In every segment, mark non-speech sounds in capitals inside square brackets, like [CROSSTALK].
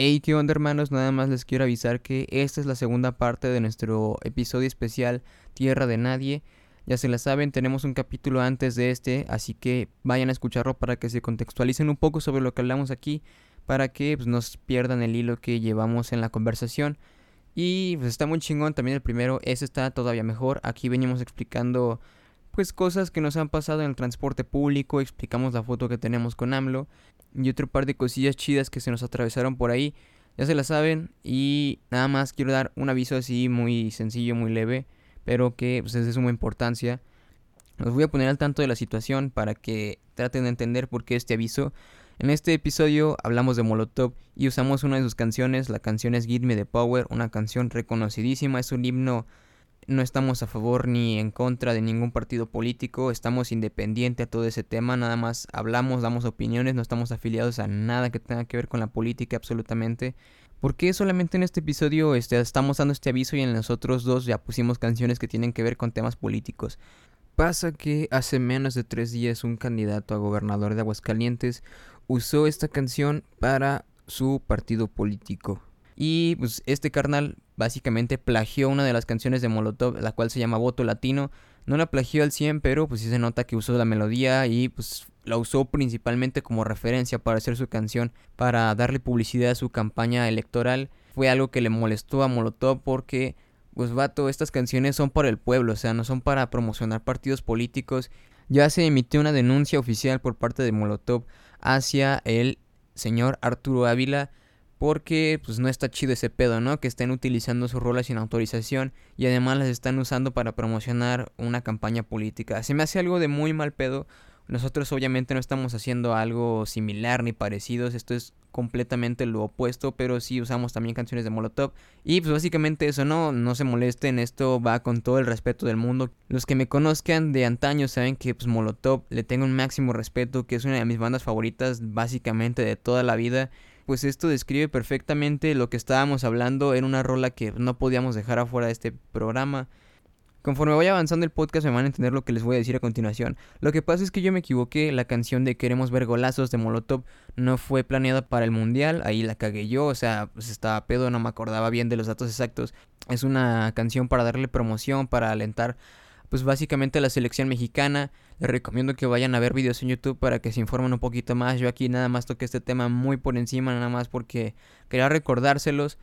Hey, ¿qué onda hermanos? Nada más les quiero avisar que esta es la segunda parte de nuestro episodio especial Tierra de Nadie. Ya se la saben, tenemos un capítulo antes de este, así que vayan a escucharlo para que se contextualicen un poco sobre lo que hablamos aquí, para que pues, nos pierdan el hilo que llevamos en la conversación. Y pues está muy chingón también el primero, ese está todavía mejor. Aquí venimos explicando pues cosas que nos han pasado en el transporte público, explicamos la foto que tenemos con AMLO y otro par de cosillas chidas que se nos atravesaron por ahí. Ya se la saben y nada más quiero dar un aviso así muy sencillo, muy leve, pero que pues, es de suma importancia. Los voy a poner al tanto de la situación para que traten de entender por qué este aviso. En este episodio hablamos de Molotov y usamos una de sus canciones, la canción es Give Me the Power, una canción reconocidísima, es un himno, no estamos a favor ni en contra de ningún partido político, estamos independientes a todo ese tema, nada más hablamos, damos opiniones, no estamos afiliados a nada que tenga que ver con la política absolutamente. ¿Por qué solamente en este episodio este, estamos dando este aviso y en los otros dos ya pusimos canciones que tienen que ver con temas políticos? Pasa que hace menos de tres días un candidato a gobernador de Aguascalientes usó esta canción para su partido político. Y pues este carnal básicamente plagió una de las canciones de Molotov, la cual se llama Voto Latino. No la plagió al 100, pero pues sí se nota que usó la melodía y pues la usó principalmente como referencia para hacer su canción, para darle publicidad a su campaña electoral. Fue algo que le molestó a Molotov porque pues vato, estas canciones son para el pueblo, o sea, no son para promocionar partidos políticos. Ya se emitió una denuncia oficial por parte de Molotov hacia el señor Arturo Ávila porque pues no está chido ese pedo, ¿no? Que estén utilizando sus rolas sin autorización y además las están usando para promocionar una campaña política. Se me hace algo de muy mal pedo. Nosotros obviamente no estamos haciendo algo similar ni parecidos, esto es completamente lo opuesto, pero sí usamos también canciones de Molotov. Y pues básicamente eso, no, no se molesten, esto va con todo el respeto del mundo. Los que me conozcan de antaño saben que pues Molotov le tengo un máximo respeto, que es una de mis bandas favoritas básicamente de toda la vida. Pues esto describe perfectamente lo que estábamos hablando en una rola que no podíamos dejar afuera de este programa. Conforme vaya avanzando el podcast me van a entender lo que les voy a decir a continuación. Lo que pasa es que yo me equivoqué, la canción de Queremos ver golazos de Molotov no fue planeada para el mundial, ahí la cagué yo, o sea, pues estaba pedo, no me acordaba bien de los datos exactos. Es una canción para darle promoción, para alentar pues básicamente la selección mexicana. Les recomiendo que vayan a ver videos en YouTube para que se informen un poquito más. Yo aquí nada más toqué este tema muy por encima, nada más porque quería recordárselos.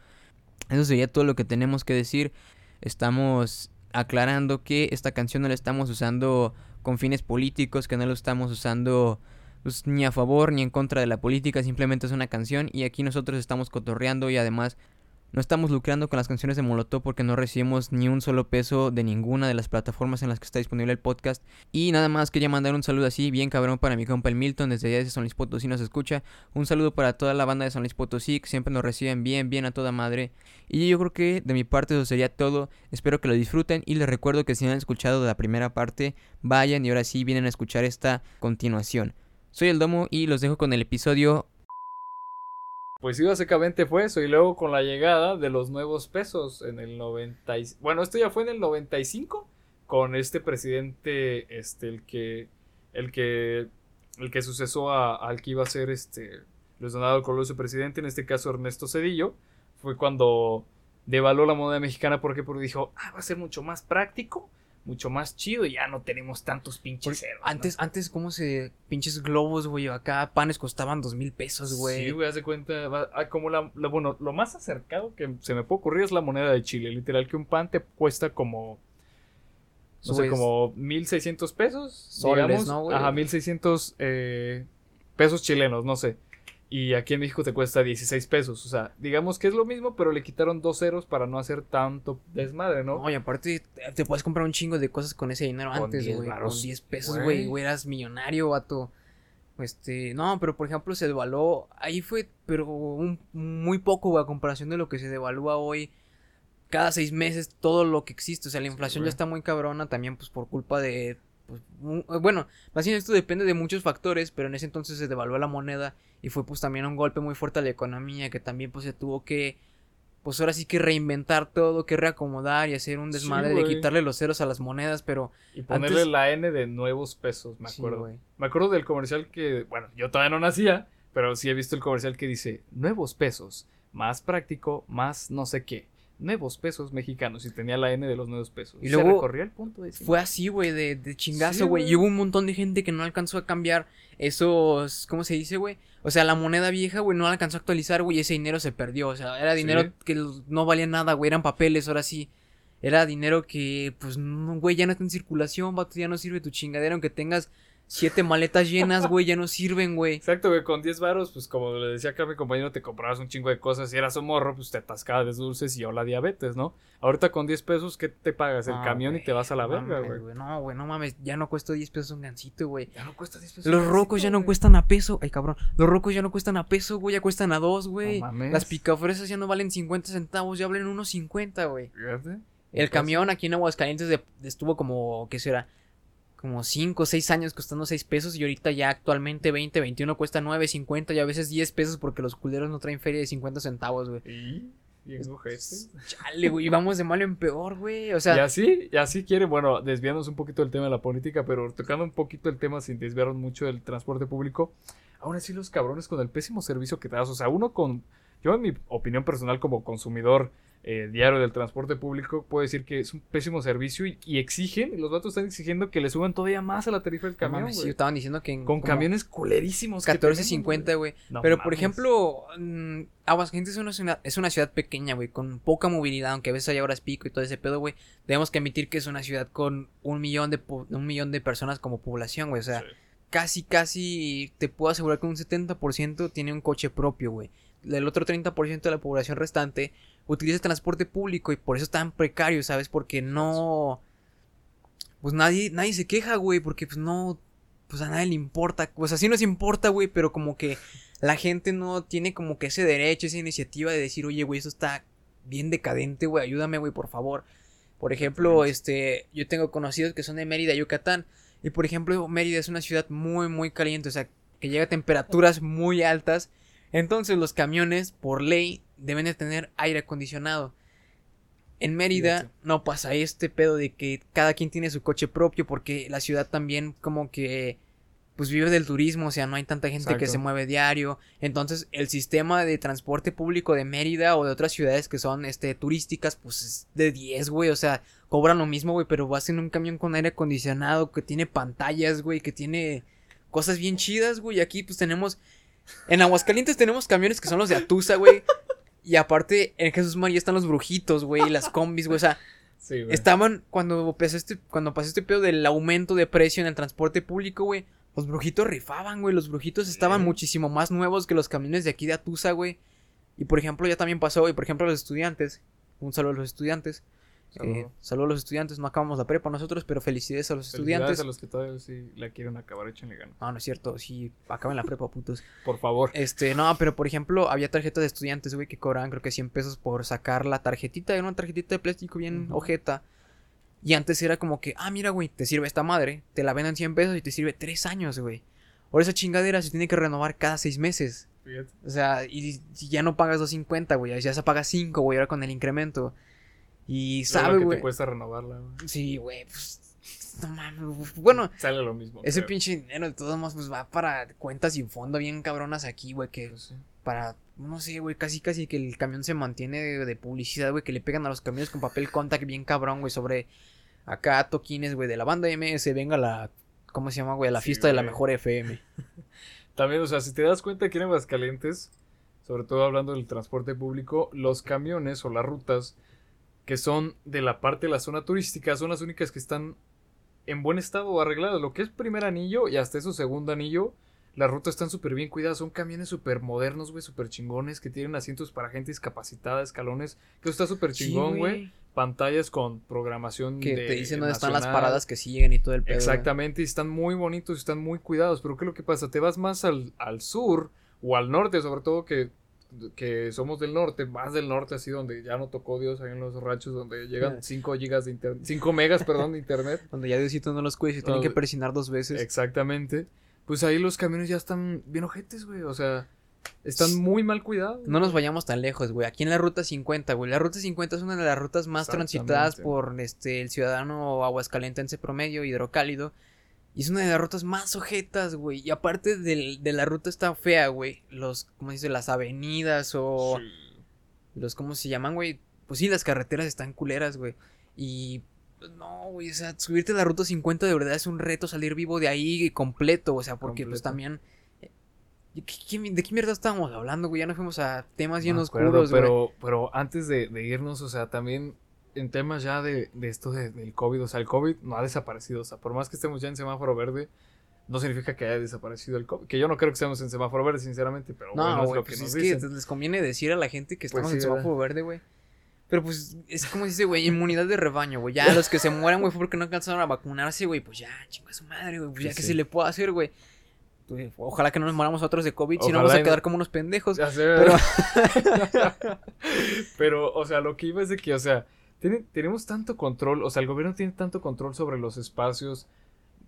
Eso sería todo lo que tenemos que decir. Estamos aclarando que esta canción no la estamos usando con fines políticos, que no lo estamos usando pues, ni a favor ni en contra de la política, simplemente es una canción y aquí nosotros estamos cotorreando y además no estamos lucrando con las canciones de Molotov porque no recibimos ni un solo peso de ninguna de las plataformas en las que está disponible el podcast. Y nada más quería mandar un saludo así, bien cabrón, para mi compa el Milton, desde allá de San Luis Potosí nos escucha. Un saludo para toda la banda de San Luis Potosí, que siempre nos reciben bien, bien a toda madre. Y yo creo que de mi parte eso sería todo. Espero que lo disfruten y les recuerdo que si no han escuchado la primera parte, vayan y ahora sí vienen a escuchar esta continuación. Soy el Domo y los dejo con el episodio pues sí, básicamente fue eso. Y luego con la llegada de los nuevos pesos en el 90. Bueno, esto ya fue en el 95. Con este presidente, este, el que. El que. El que sucesó al que iba a ser este. Luis Donaldo Colosio presidente, en este caso Ernesto Cedillo. Fue cuando devaluó la moneda mexicana. ¿Por qué? Porque dijo, ah, va a ser mucho más práctico mucho más chido y ya no tenemos tantos pinches ceros. Antes, antes, ¿cómo se. Pinches globos, güey? Acá panes costaban dos mil pesos, güey. Sí, güey, haz de cuenta. ah, como la, Bueno, lo más acercado que se me puede ocurrir es la moneda de Chile. Literal, que un pan te cuesta como. No sé, como 1600 pesos. Soles, digamos. ¿no, güey? Ajá, 1600 eh, pesos chilenos, no sé. Y aquí en México te cuesta 16 pesos. O sea, digamos que es lo mismo, pero le quitaron dos ceros para no hacer tanto desmadre, ¿no? Oye, aparte te puedes comprar un chingo de cosas con ese dinero antes, güey. Con 10 pesos, güey. Güey, eras millonario, vato. Este, no, pero por ejemplo se devaluó. Ahí fue, pero un, muy poco, güey, a comparación de lo que se devalúa hoy. Cada seis meses todo lo que existe. O sea, la inflación ya está muy cabrona también, pues por culpa de pues, bueno, más bien esto depende de muchos factores, pero en ese entonces se devaluó la moneda y fue pues también un golpe muy fuerte a la economía que también pues se tuvo que pues ahora sí que reinventar todo, que reacomodar y hacer un desmadre de quitarle los ceros a las monedas, pero y ponerle la N de nuevos pesos, me acuerdo. me acuerdo del comercial que, bueno, yo todavía no nacía, Pero sí he visto el comercial que dice, nuevos pesos, más práctico, más no sé qué. Nuevos pesos mexicanos y tenía la N de los nuevos pesos. Y Se luego recorría el punto de Fue así, güey, de, de chingazo, güey. y hubo un montón de gente que no alcanzó a cambiar esos. ¿Cómo se dice, güey? O sea, la moneda vieja, güey, no la alcanzó a actualizar, güey, y ese dinero se perdió. O sea, era Sí. dinero que no valía nada, güey, eran papeles, ahora sí. Era dinero que, pues, no, güey, ya no está en circulación, vato, ya no sirve tu chingadera, aunque tengas siete maletas llenas, [LAUGHS] güey, ya no sirven, güey. Exacto, güey, con 10 varos, pues como le decía acá a mi compañero, te comprabas un chingo de cosas. Si eras un morro, pues te atascabas de dulces y o la diabetes, ¿no? Ahorita con 10 pesos, ¿qué te pagas? El No, camión y te vas a la verga, güey. No, güey, no mames, ya no cuesta 10 pesos un gancito, güey. Ya no cuesta 10 pesos. Los rocos ya no cuestan a peso. Ay, cabrón. Los rocos ya no cuestan a peso, güey. Ya cuestan a dos, güey. No mames. Las picafresas ya no valen 50 centavos, ya valen unos 50, güey. Fíjate. El camión aquí en Aguascalientes de- estuvo como, ¿qué será? Como 5 o 6 años costando 6 pesos y ahorita ya actualmente 20, 21 cuesta 9, 50 y a veces 10 pesos porque los culeros no traen feria de 50 centavos, güey. Y bien ojete. Chale, güey. Y vamos de malo en peor, güey. O sea, y así, y así quiere, bueno, desviarnos un poquito del tema de la política, pero tocando un poquito el tema sin desviarnos mucho del transporte público. Aún así, los cabrones con el pésimo servicio que te das, o sea, uno con, yo en mi opinión personal como consumidor eh, diario del transporte público, puedo decir que es un pésimo servicio y, y exigen, los vatos están exigiendo que le suban todavía más a la tarifa del no camión, mames, sí, güey. estaban diciendo que en con camiones culerísimos. que 14.50, tenemos, güey. No Pero por ejemplo, mm, Aguascalientes es una, ciudad, es una ciudad pequeña, güey, con poca movilidad, aunque a veces hay horas pico y todo ese pedo, güey. Debemos que admitir que es una ciudad con un millón de, un millón de personas como población, güey. O sea, Sí. casi, casi te puedo asegurar que un 70% tiene un coche propio, güey. El otro 30% de la población restante utiliza transporte público y por eso es tan precario, ¿sabes? Porque no... Pues nadie, nadie se queja, güey, porque pues no... Pues a nadie le importa. Pues así nos importa, güey, pero como que la gente no tiene como que ese derecho, esa iniciativa de decir, oye, güey, esto está bien decadente, güey, ayúdame, güey, por favor. Por ejemplo, este, yo tengo conocidos que son de Mérida, Yucatán, y por ejemplo, Mérida es una ciudad muy, muy caliente, o sea, que llega a temperaturas muy altas. Entonces los camiones, por ley, deben de tener aire acondicionado. En Mérida no pasa este pedo de que cada quien tiene su coche propio porque la ciudad también como que pues vive del turismo, o sea, no hay tanta gente que se mueve diario. Entonces, el sistema de transporte público de Mérida o de otras ciudades que son este turísticas, pues es de 10, güey, o sea, cobran lo mismo, güey, pero vas en un camión con aire acondicionado que tiene pantallas, güey, que tiene cosas bien chidas, güey. y Aquí pues tenemos en Aguascalientes tenemos camiones que son los de Atusa, güey. Y aparte en Jesús María están los brujitos, güey, y las combis, güey, o sea, [LAUGHS] Sí, güey. Estaban, cuando pasó este, cuando pasó este pedo del aumento de precio en el transporte público, güey, los brujitos rifaban, güey, los brujitos estaban Sí. muchísimo más nuevos que los camiones de aquí de Atusa, güey. Y por ejemplo, ya también pasó, güey, por ejemplo, los estudiantes, un saludo a los estudiantes. Saludo. Eh, saludo a los estudiantes, no acabamos la prepa nosotros, pero felicidades a los Felicidades estudiantes. a los que todavía sí la quieren acabar, échenle ganas. No, no es cierto, sí, acaben la prepa, putos. [LAUGHS] Por favor. Este, no, pero por ejemplo, había tarjetas de estudiantes, güey, que cobraban creo que 100 pesos por sacar la tarjetita. Era una tarjetita de plástico bien Ujú. ojeta. Y antes era como que, ah, mira, güey, te sirve esta madre. Te la venden 100 pesos y te sirve 3 años, güey. Ahora esa chingadera se tiene que renovar cada 6 meses. Fíjate. O sea, y si ya no pagas 250, güey, ya se paga 5, güey, ahora con el incremento. Y sabe, que güey. te cuesta renovarla, güey. Sí, güey, pues. No mames. Bueno, Sale lo mismo. ese creo. pinche dinero de todos modos, pues va para cuentas sin fondo bien cabronas aquí, güey, que Pues sí. para, no sé, güey, casi casi que el camión se mantiene de, de publicidad, güey, que le pegan a los camiones con papel contact bien cabrón, güey, sobre acá toquines, güey, de la banda MS, venga la, ¿cómo se llama, güey? La Sí, fiesta de la mejor FM. [LAUGHS] También, o sea, si te das cuenta aquí en Aguascalientes, sobre todo hablando del transporte público, los camiones o las rutas que son de la parte de la zona turística son las únicas que están en buen estado o arregladas. Lo que es primer anillo y hasta eso segundo anillo, las rutas están súper bien cuidadas. Son camiones súper modernos, güey, súper chingones, que tienen asientos para gente discapacitada, escalones, que eso está súper chingón, güey. Pantallas con programación Que de- te dicen dónde están las paradas que siguen y todo el pedo. Exactamente, y están muy bonitos, y están muy cuidados, pero ¿qué es lo que pasa? Te vas más al, al sur o al norte, sobre todo que, que somos del norte, más del norte, así donde ya no tocó Dios ahí en los ranchos, donde llegan [LAUGHS] 5 gigas de internet, 5 megas, perdón, de internet. [LAUGHS] Donde ya Diosito no los cuida y se tienen que güey. persinar dos veces. Exactamente. Pues ahí los camiones ya están bien ojetes, güey, o sea, están muy mal cuidados. No nos vayamos tan lejos, güey. Aquí en la ruta 50, güey. La ruta 50 es una de las rutas más transitadas por este el ciudadano aguascalentense promedio hidrocálido. Y es una de las rutas más ojetas, güey. Y aparte de la ruta está fea, güey. Los, ¿cómo se dice? Las avenidas o los, ¿cómo se llaman, güey? Pues sí, las carreteras están culeras, güey. Y pues, no, güey, o sea, subirte a la ruta 50 de verdad es un reto salir vivo de ahí completo, o sea, porque pues también... eh, ¿qué- qué- ¿De qué mierda estábamos hablando, güey? Ya nos fuimos a temas bien No acuerdo, oscuros, güey. pero, pero antes de, de irnos, o sea, también en temas ya de, de esto de- del COVID, o sea, el COVID no ha desaparecido, o sea, por más que estemos ya en semáforo verde, no significa que haya desaparecido el COVID, que yo no creo que estemos en semáforo verde, sinceramente, pero bueno, No, es lo que pues nos es dicen. que les conviene decir a la gente que Pues estamos sí, en semáforo verde, güey. Pero pues es como dice, güey, inmunidad de rebaño, güey. Ya los que se mueran, güey, fue porque no alcanzaron a vacunarse, güey. Pues ya, chinga su madre, güey. Pues ya Sí, que sí. se le puede hacer, güey. Pues, ojalá que no nos moramos otros de COVID, si no vamos a no- quedar como unos pendejos. Ya sé, Pero- [LAUGHS] Pero, o sea, lo que iba es de que, o sea, tenemos tanto control, o sea, el gobierno tiene tanto control sobre los espacios,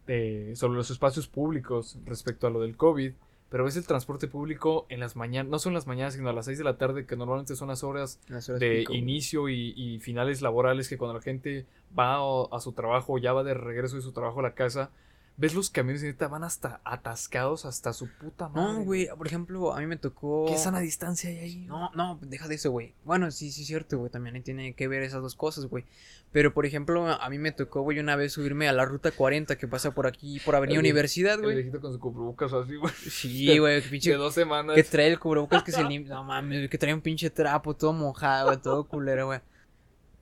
de, sobre los espacios públicos respecto a lo del COVID, pero ves el transporte público en las mañanas, no son las mañanas, sino a las 6 de la tarde, que normalmente son las horas Las horas de pico, inicio y, y finales laborales, que cuando la gente va a su trabajo ya va de regreso de su trabajo a la casa, ves los camiones y neta van hasta atascados hasta su puta madre. No, güey, por ejemplo, a mí me tocó. ¿Qué sana distancia hay ahí? No, no, deja de eso, güey. Bueno, sí, sí es cierto, güey. También ahí tiene que ver esas dos cosas, güey. Pero, por ejemplo, a mí me tocó, güey, una vez subirme a la ruta 40 que pasa por aquí, por Avenida El Universidad, El güey. viejito con su cubrebocas así, güey. Sí, [LAUGHS] güey, que De pinche. dos semanas. Que trae el cubrebocas que se [LAUGHS] limpia. No mames, que trae un pinche trapo todo mojado, güey, todo culero, güey.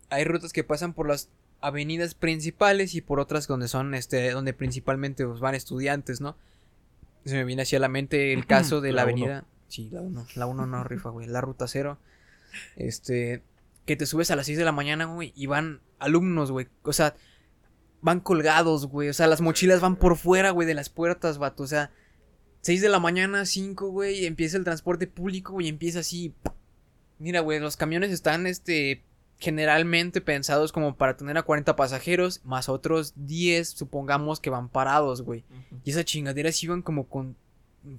Hay rutas que pasan por las avenidas principales y por otras donde son, este, donde principalmente pues, van estudiantes, ¿no? Se me viene hacia la mente el [CLEARS THROAT] caso de la, La uno. avenida. Sí, la 1. La 1 no rifa, güey. La ruta 0. Este. Que te subes a las 6 de la mañana, güey. Y van alumnos, güey. O sea, van colgados, güey. O sea, las mochilas van por fuera, güey, de las puertas, vato. O sea, 6 de la mañana, 5, güey. Y empieza el transporte público, güey. Y empieza así. Mira, güey, los camiones están, este. Generalmente pensados como para tener a 40 pasajeros, más otros 10, supongamos que van parados, güey. Ujú. Y esas chingaderas iban como con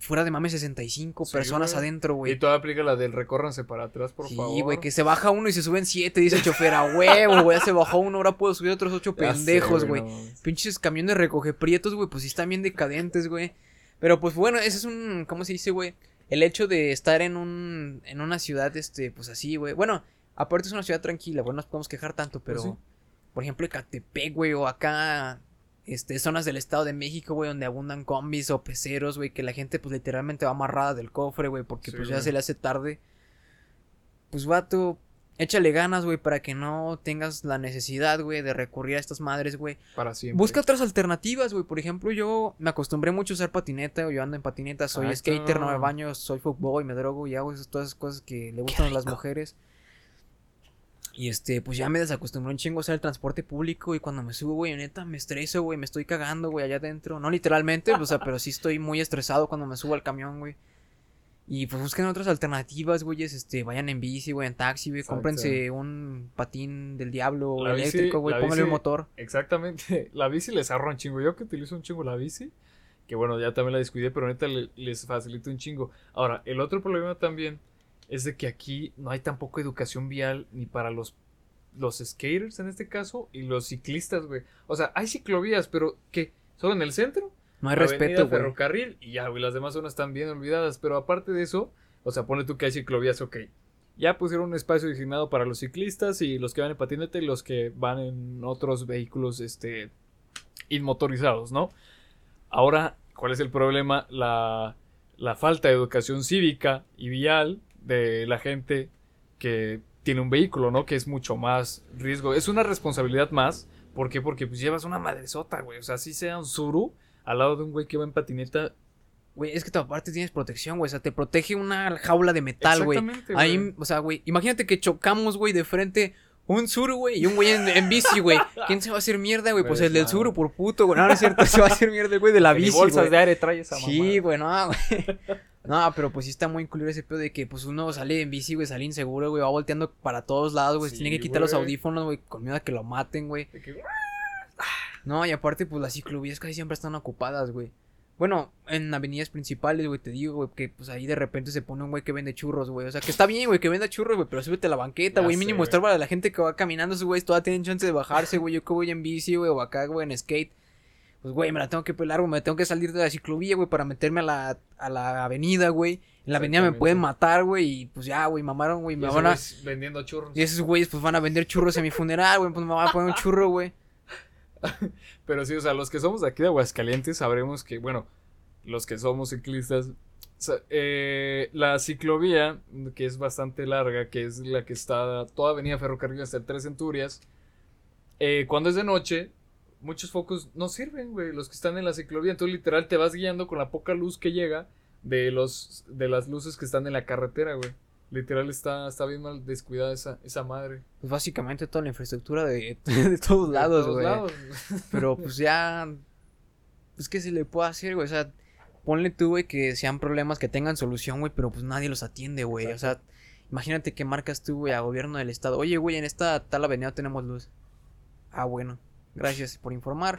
fuera de mames 65 Sí, personas güey. adentro, Y güey. todavía aplica la del recórranse para atrás, por favor. Sí, güey, que se baja uno y se suben siete, dice el chofer, a huevo, güey, ya se bajó uno, ahora puedo subir otros ocho Ya sé, pendejos, güey. no. Pinches camiones recoge prietos, güey, pues sí están bien decadentes, güey. Pero pues bueno, ese es un, ¿cómo se dice, güey? El hecho de estar en un, en una ciudad, este, pues así, güey. Bueno, aparte es una ciudad tranquila, güey, no nos podemos quejar tanto, pero, Pues sí. por ejemplo, Ecatepec, güey, o acá, este, zonas del Estado de México, güey, donde abundan combis o peceros, güey, que la gente, pues, literalmente va amarrada del cofre, güey, porque, Sí, pues, ya se le hace tarde. Pues, vato, échale ganas, güey, para que no tengas la necesidad, güey, de recurrir a estas madres, güey. Para siempre. Busca otras alternativas, güey. Por ejemplo, yo me acostumbré mucho a usar patineta. Yo ando en patineta, soy Ahí skater, no me baño, soy fuckboy, me drogo y hago esas, todas esas cosas que le gustan a las mujeres. Y este, pues ya me desacostumbré un chingo a usar el transporte público. Y cuando me subo, güey, neta, me estreso, güey. Me estoy cagando, güey, allá adentro. No literalmente, o sea, pero sí estoy muy estresado cuando me subo al camión, güey. Y pues busquen otras alternativas, güeyes. Este, vayan en bici, güey, en taxi, güey. Cómprense un patín del diablo La eléctrico, güey. Pónganle un motor. Exactamente. [LAUGHS] La bici les ahorra un chingo. Yo que utilizo un chingo la bici, que bueno, ya también la descuidé, pero neta le- les facilita un chingo. Ahora, el otro problema también es de que aquí no hay tampoco educación vial ni para los, los skaters en este caso y los ciclistas, güey. O sea, hay ciclovías, pero ¿qué? ¿Solo en el centro? No hay Avenida, respeto, güey. ferrocarril y ya, güey, las demás zonas están bien olvidadas. Pero aparte de eso, o sea, pone tú que hay ciclovías, ok. Ya pusieron un espacio designado para los ciclistas y los que van en patinete y los que van en otros vehículos, este, inmotorizados, ¿no? Ahora, ¿cuál es el problema? La, la falta de educación cívica y vial de la gente que tiene un vehículo, ¿no? Que es mucho más riesgo. Es una responsabilidad más. ¿Por qué? Porque pues llevas una madresota, güey. O sea, si sea un suru al lado de un güey que va en patineta. Güey, es que aparte tienes protección, güey. O sea, te protege una jaula de metal, güey. Exactamente, güey. Ahí, o sea, güey, imagínate que chocamos, güey, de frente un sur, güey, y un güey en, en bici, güey. ¿Quién se va a hacer mierda, güey? Pues Pues el del nada. sur, por puto, güey. No, no es cierto, [LAUGHS] se va a hacer mierda, el güey, de la bici, bolsas de aire trae esa Sí, mamada. güey, no, güey. No, pero pues sí está muy incluido ese pedo de que pues uno sale en bici, güey, sale inseguro, güey, va volteando para todos lados, güey, Sí, tiene que quitar los güey. audífonos, güey, con miedo a que lo maten, güey. Que- No, y aparte, pues las ciclovías casi siempre están ocupadas, güey. Bueno, en avenidas principales, güey, te digo, güey, que pues ahí de repente se pone un güey que vende churros, güey. O sea, que está bien, güey, que venda churros, güey, pero súbete a la banqueta, güey. Mínimo güey. estorba a la gente que va caminando, güeyes todavía tienen chance de bajarse, güey. Yo que voy en bici, güey, o acá, güey, en skate. Pues, güey, me la tengo que pelar, güey. Me tengo que salir de la ciclovía, güey, para meterme a la, a la avenida, güey. En la avenida me pueden matar, güey. Y pues ya, güey, mamaron, güey. Me van a. vendiendo churros. Y esos güeyes, pues van a vender churros en mi funeral, güey. Pues me van a poner un churro, güey. [LAUGHS] Pero sí, o sea, los que somos de aquí de Aguascalientes sabremos que, bueno, los que somos ciclistas, eh, la ciclovía, que es bastante larga, que es la que está toda Avenida Ferrocarril hasta el Tres Centurias, eh, cuando es de noche, muchos focos no sirven, güey, los que están en la ciclovía. Entonces, literal, te vas guiando con la poca luz que llega de, los, de las luces que están en la carretera, güey. Literal, está, está bien mal descuidada esa, esa madre. Pues básicamente toda la infraestructura de, [LAUGHS] de todos lados, De todos güey. lados. Pero [LAUGHS] pues ya. Pues que se le puede hacer, güey. O sea, ponle tú, güey, que sean problemas que tengan solución, güey, pero pues nadie los atiende, güey. O sea, imagínate que marcas tú, güey, a gobierno del estado. Oye, güey, en esta tal avenida tenemos luz. Ah, bueno. Gracias por informar.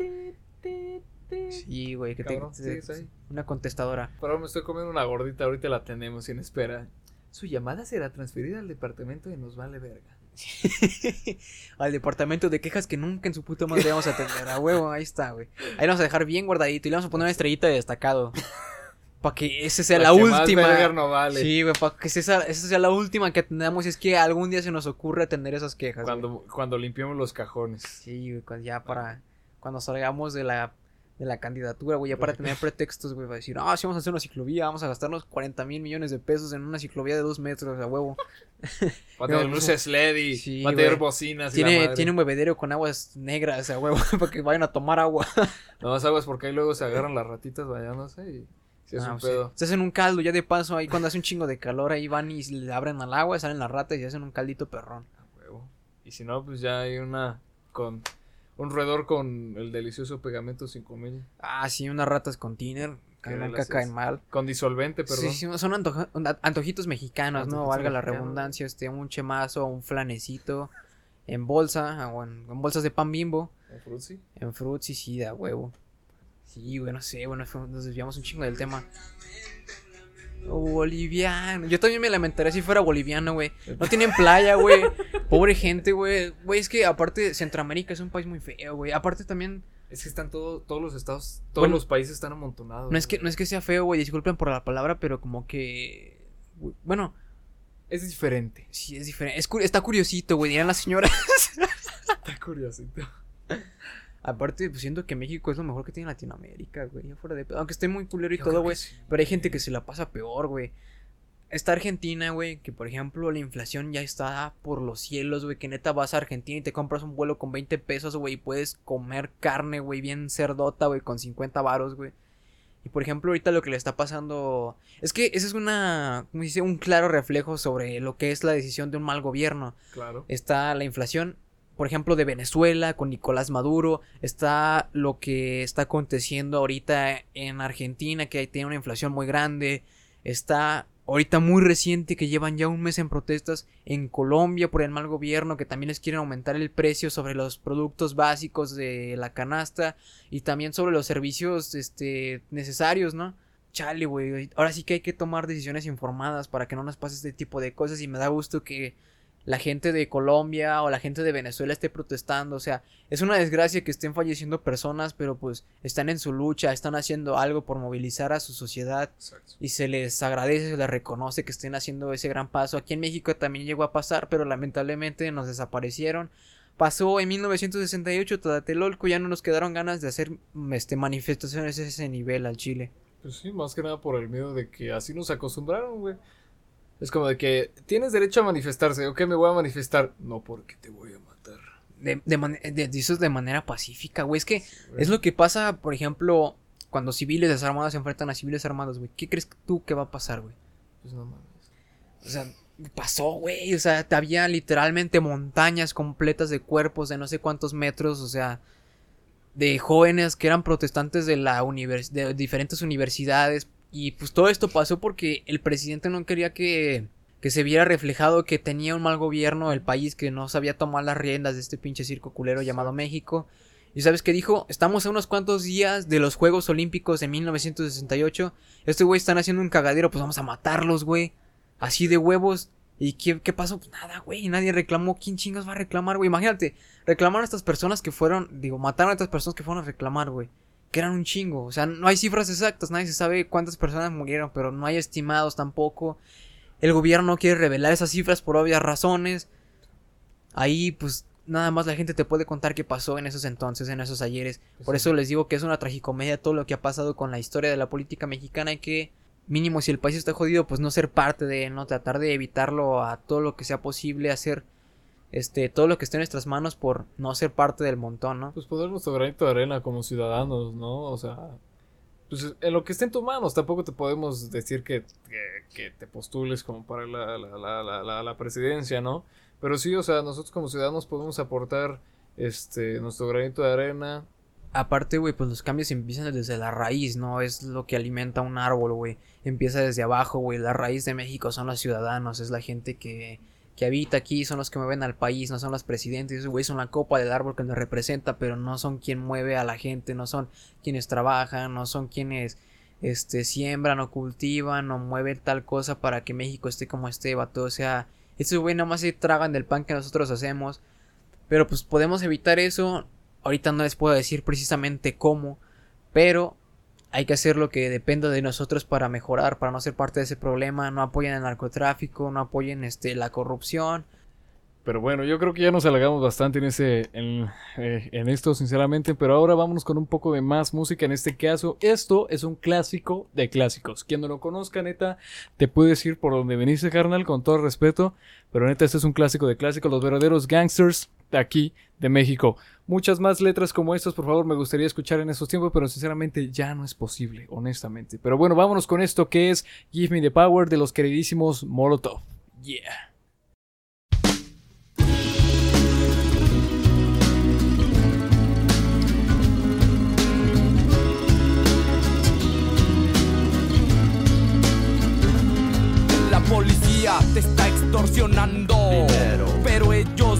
Sí, güey, que te, Cabrón, sí, te- ahí. una contestadora. Pero me estoy comiendo una gordita, ahorita la tenemos en espera. Su llamada será transferida al departamento de nos vale verga. [LAUGHS] Al departamento de quejas que nunca en su puta madre vamos a atender. A huevo, ahí está, güey. Ahí lo vamos a dejar bien guardadito y le vamos a poner una estrellita de destacado. [LAUGHS] Para que esa sea la, más última. no vale. Sí, güey, para que esa, esa sea la última que atendamos. Es que algún día se nos ocurre atender esas quejas. güey. Cuando, cuando limpiemos los cajones. Sí, güey, cuando- ya para. Cuando salgamos de la, de la candidatura, güey, ya para tener pretextos, güey, para decir, ah, sí, vamos a hacer una ciclovía, vamos a gastarnos 40 mil millones de pesos en una ciclovía de dos metros, a huevo. Va a tener [LAUGHS] luces LED y sí, va a tener bocinas y la Tiene, madre. tiene un bebedero con aguas negras, a huevo, [LAUGHS] para que vayan a tomar agua. No más aguas porque ahí luego se agarran las ratitas bañándose y es Ah, un sí. pedo. Se hacen un caldo ya de paso ahí cuando hace un chingo de calor, ahí van y le abren al agua, salen las ratas y hacen un caldito perrón. A huevo. Y si no, pues ya hay una con un roedor con el delicioso pegamento 5000 Ah, sí, unas ratas con tiner, que nunca caen mal. con disolvente, perdón. Sí, sí, son antoja- antojitos mexicanos, ¿no? Valga la redundancia, este, un chemazo, un flanecito en bolsa, o en, en bolsas de pan bimbo, ¿Un frutzi? en fruits y sí, da huevo. Sí, güey, no sé, bueno, nos desviamos un chingo del tema. Oh, boliviano. Yo también me lamentaría si fuera boliviano, güey. No tienen playa, güey. [LAUGHS] Pobre gente, güey. Güey, es que aparte Centroamérica es un país muy feo, güey. Aparte también Es que están todo- todos los estados, todos Bueno, los países están amontonados. no es que no es que sea feo, güey, disculpen por la palabra, pero como que bueno, Es diferente. Sí, es diferente. Es está curiosito, güey. Dirán las señoras. [LAUGHS] Está curiosito. Aparte, pues siento que México es lo mejor que tiene Latinoamérica, güey. ya fuera de. Aunque esté muy culero y Yo todo, güey. sí. Pero hay gente que se la pasa peor, güey. Está Argentina, güey. Que por ejemplo, la inflación ya está por los cielos, güey. Que neta vas a Argentina y te compras un vuelo con 20 pesos, güey. Y puedes comer carne, güey. Bien cerdota, güey. Con 50 varos, güey. Y por ejemplo, ahorita lo que le está pasando. Es que ese es una. ¿Cómo se dice? Un claro reflejo sobre lo que es la decisión de un mal gobierno. Claro. Está la inflación, por ejemplo, de Venezuela con Nicolás Maduro. Está lo que está aconteciendo ahorita en Argentina, que ahí tiene una inflación muy grande. Está ahorita muy reciente, que llevan ya un mes en protestas en Colombia por el mal gobierno, que también les quieren aumentar el precio sobre los productos básicos de la canasta y también sobre los servicios este, necesarios, ¿no? Chale, güey. Ahora sí que hay que tomar decisiones informadas para que no nos pase este tipo de cosas. Y me da gusto que la gente de Colombia o la gente de Venezuela esté protestando. O sea, es una desgracia que estén falleciendo personas, pero pues están en su lucha, están haciendo algo por movilizar a su sociedad. Exacto. Y se les agradece, se les reconoce que estén haciendo ese gran paso. Aquí en México también llegó a pasar, pero lamentablemente nos desaparecieron. Pasó en 1968 Tlatelolco, ya no nos quedaron ganas de hacer este, manifestaciones a ese nivel al Chile. Pues sí, más que nada por el miedo de que así nos acostumbraron, güey. Es como de que tienes derecho a manifestarse. Ok, me voy a manifestar. No porque te voy a matar. De, de, man- de- manera pacífica, güey. Es que güey. es lo que pasa, por ejemplo, cuando civiles desarmados se enfrentan a civiles armados, güey. ¿Qué crees tú que va a pasar, güey? Pues no mames. O sea, pasó, güey. O sea, te había literalmente montañas completas de cuerpos de no sé cuántos metros. O sea, de jóvenes que eran protestantes de la univers de diferentes universidades. Y pues todo esto pasó porque el presidente no quería que, que se viera reflejado que tenía un mal gobierno el país que no sabía tomar las riendas de este pinche circo culero llamado México. Y sabes qué dijo, estamos a unos cuantos días de los Juegos Olímpicos de 1968. Este güey están haciendo un cagadero, pues vamos a matarlos, güey. Así de huevos. ¿Y qué, qué pasó? Pues nada, güey. Nadie reclamó. ¿Quién chingas va a reclamar, güey? Imagínate, reclamaron a estas personas que fueron. Digo, mataron a estas personas que fueron a reclamar, güey. Que eran un chingo. O sea, no hay cifras exactas, nadie se sabe cuántas personas murieron, pero no hay estimados tampoco. El gobierno no quiere revelar esas cifras por obvias razones. Ahí, pues, nada más la gente te puede contar qué pasó en esos entonces, en esos ayeres. Por eso les digo que es una tragicomedia todo lo que ha pasado con la historia de la política mexicana y que mínimo si el país está jodido, pues no ser parte de, no tratar de evitarlo a todo lo que sea posible, hacer este todo lo que esté en nuestras manos por no ser parte del montón, ¿no? Pues poner nuestro granito de arena como ciudadanos, ¿no? O sea, pues en lo que esté en tus manos, tampoco te podemos decir que, que, te postules como para la, la, la, la, presidencia, ¿no? Pero sí, o sea, nosotros como ciudadanos podemos aportar este nuestro granito de arena. Aparte, güey, pues los cambios empiezan desde la raíz, ¿no? Es lo que alimenta un árbol, güey. Empieza desde abajo, güey. La raíz de México son los ciudadanos, es la gente que, que habita aquí, son los que mueven al país, no son los presidentes, güey, son la copa del árbol que nos representa, pero no son quien mueve a la gente, no son quienes trabajan, no son quienes este siembran o cultivan o mueven tal cosa para que México esté como esté, vato, o sea, estos güey nada más se tragan del pan que nosotros hacemos, pero pues podemos evitar eso, ahorita no les puedo decir precisamente cómo, pero hay que hacer lo que dependa de nosotros para mejorar, para no ser parte de ese problema, no apoyen el narcotráfico, no apoyen este, la corrupción. Pero bueno, yo creo que ya nos halagamos bastante en ese en, eh, en, esto, sinceramente. Pero ahora vámonos con un poco de más música. En este caso, esto es un clásico de clásicos. Quien no lo conozca, neta, te puedes ir por donde veniste, carnal, con todo respeto. Pero neta, este es un clásico de clásicos. Los verdaderos gangsters de aquí, de México. Muchas más letras como estas, por favor, me gustaría escuchar en estos tiempos, pero sinceramente ya no es posible, honestamente. Pero bueno, vámonos con esto que es Give Me the Power de los queridísimos Molotov. Yeah. La policía te está extorsionando, pero ellos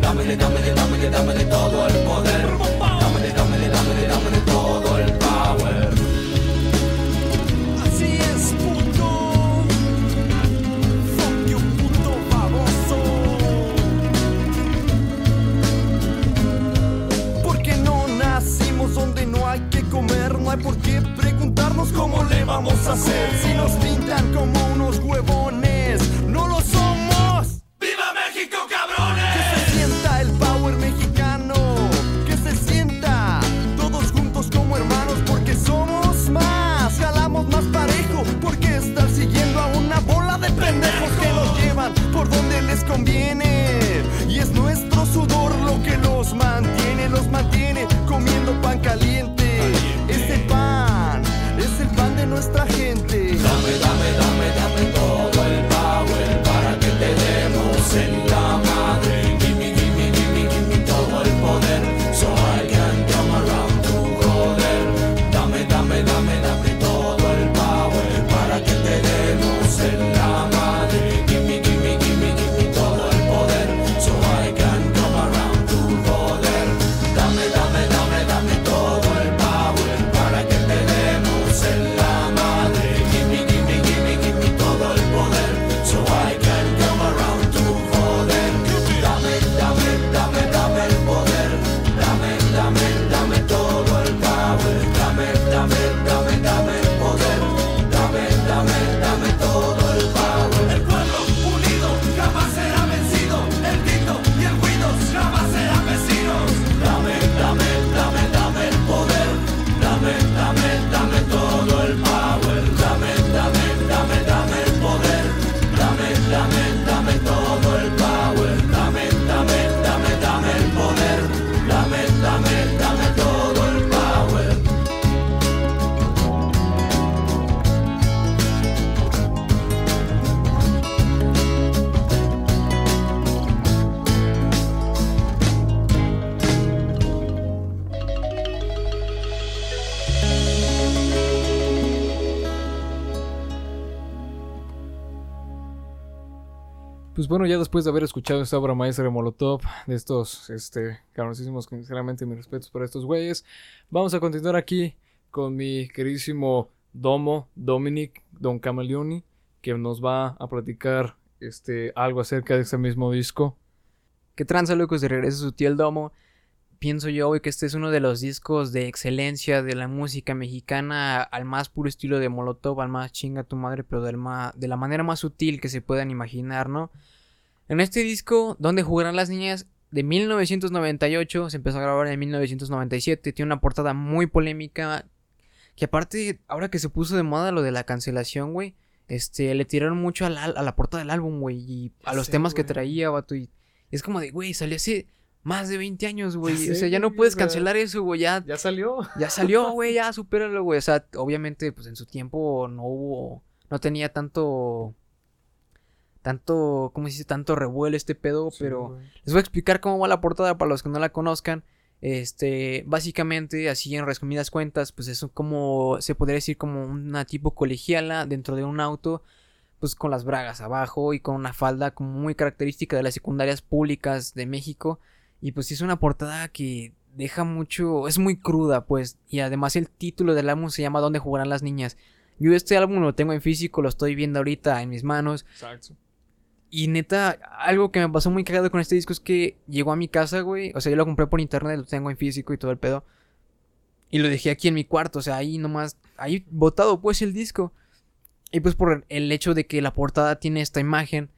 Dame, dame, dame, dame todo vamos Pues bueno, ya después de haber escuchado esta obra maestra de Molotov, de estos, este, cabroncísimos, sinceramente mis respetos para estos güeyes, vamos a continuar aquí con mi queridísimo Domo, Dominic, Don Camaleoni, que nos va a platicar, este, algo acerca de este mismo disco. Que tranza, locos, de regreso su tío el domo. Pienso yo, güey, que este es uno de los discos de excelencia de la música mexicana al más puro estilo de Molotov, al más chinga tu madre, pero del ma- de la manera más sutil que se puedan imaginar, ¿no? En este disco, donde jugarán las niñas, de 1998, se empezó a grabar en 1997, tiene una portada muy polémica, que aparte, ahora que se puso de moda lo de la cancelación, güey, este, le tiraron mucho a la, a la portada del álbum, güey, y a los temas que traía, vato, y es como de, güey, salió hace más de 20 años, güey. o sea, ya no puedes o sea, cancelar eso, güey. Ya, ¿Ya salió? ya salió, [LAUGHS] güey, ya supéralo, güey. O sea, obviamente, pues en su tiempo no hubo, no tenía tanto, tanto, ¿cómo se dice? Tanto revuelo este pedo, pero les voy a explicar cómo va la portada para los que no la conozcan. Este, básicamente, así en resumidas cuentas, pues es como, se podría decir como una tipo colegiala dentro de un auto, pues con las bragas abajo y con una falda como muy característica de las secundarias públicas de México. Y pues es una portada que deja mucho, es muy cruda, pues, y además el título del álbum se llama ¿Dónde jugarán las niñas? Yo este álbum lo tengo en físico, lo estoy viendo ahorita en mis manos. Exacto. Y neta, algo que me pasó muy cagado con este disco es que llegó a mi casa, güey. O sea, yo lo compré por internet, lo tengo en físico y todo el pedo. Y lo dejé aquí en mi cuarto, o sea, ahí nomás, ahí botado pues el disco. Y pues por el hecho de que la portada tiene esta imagen,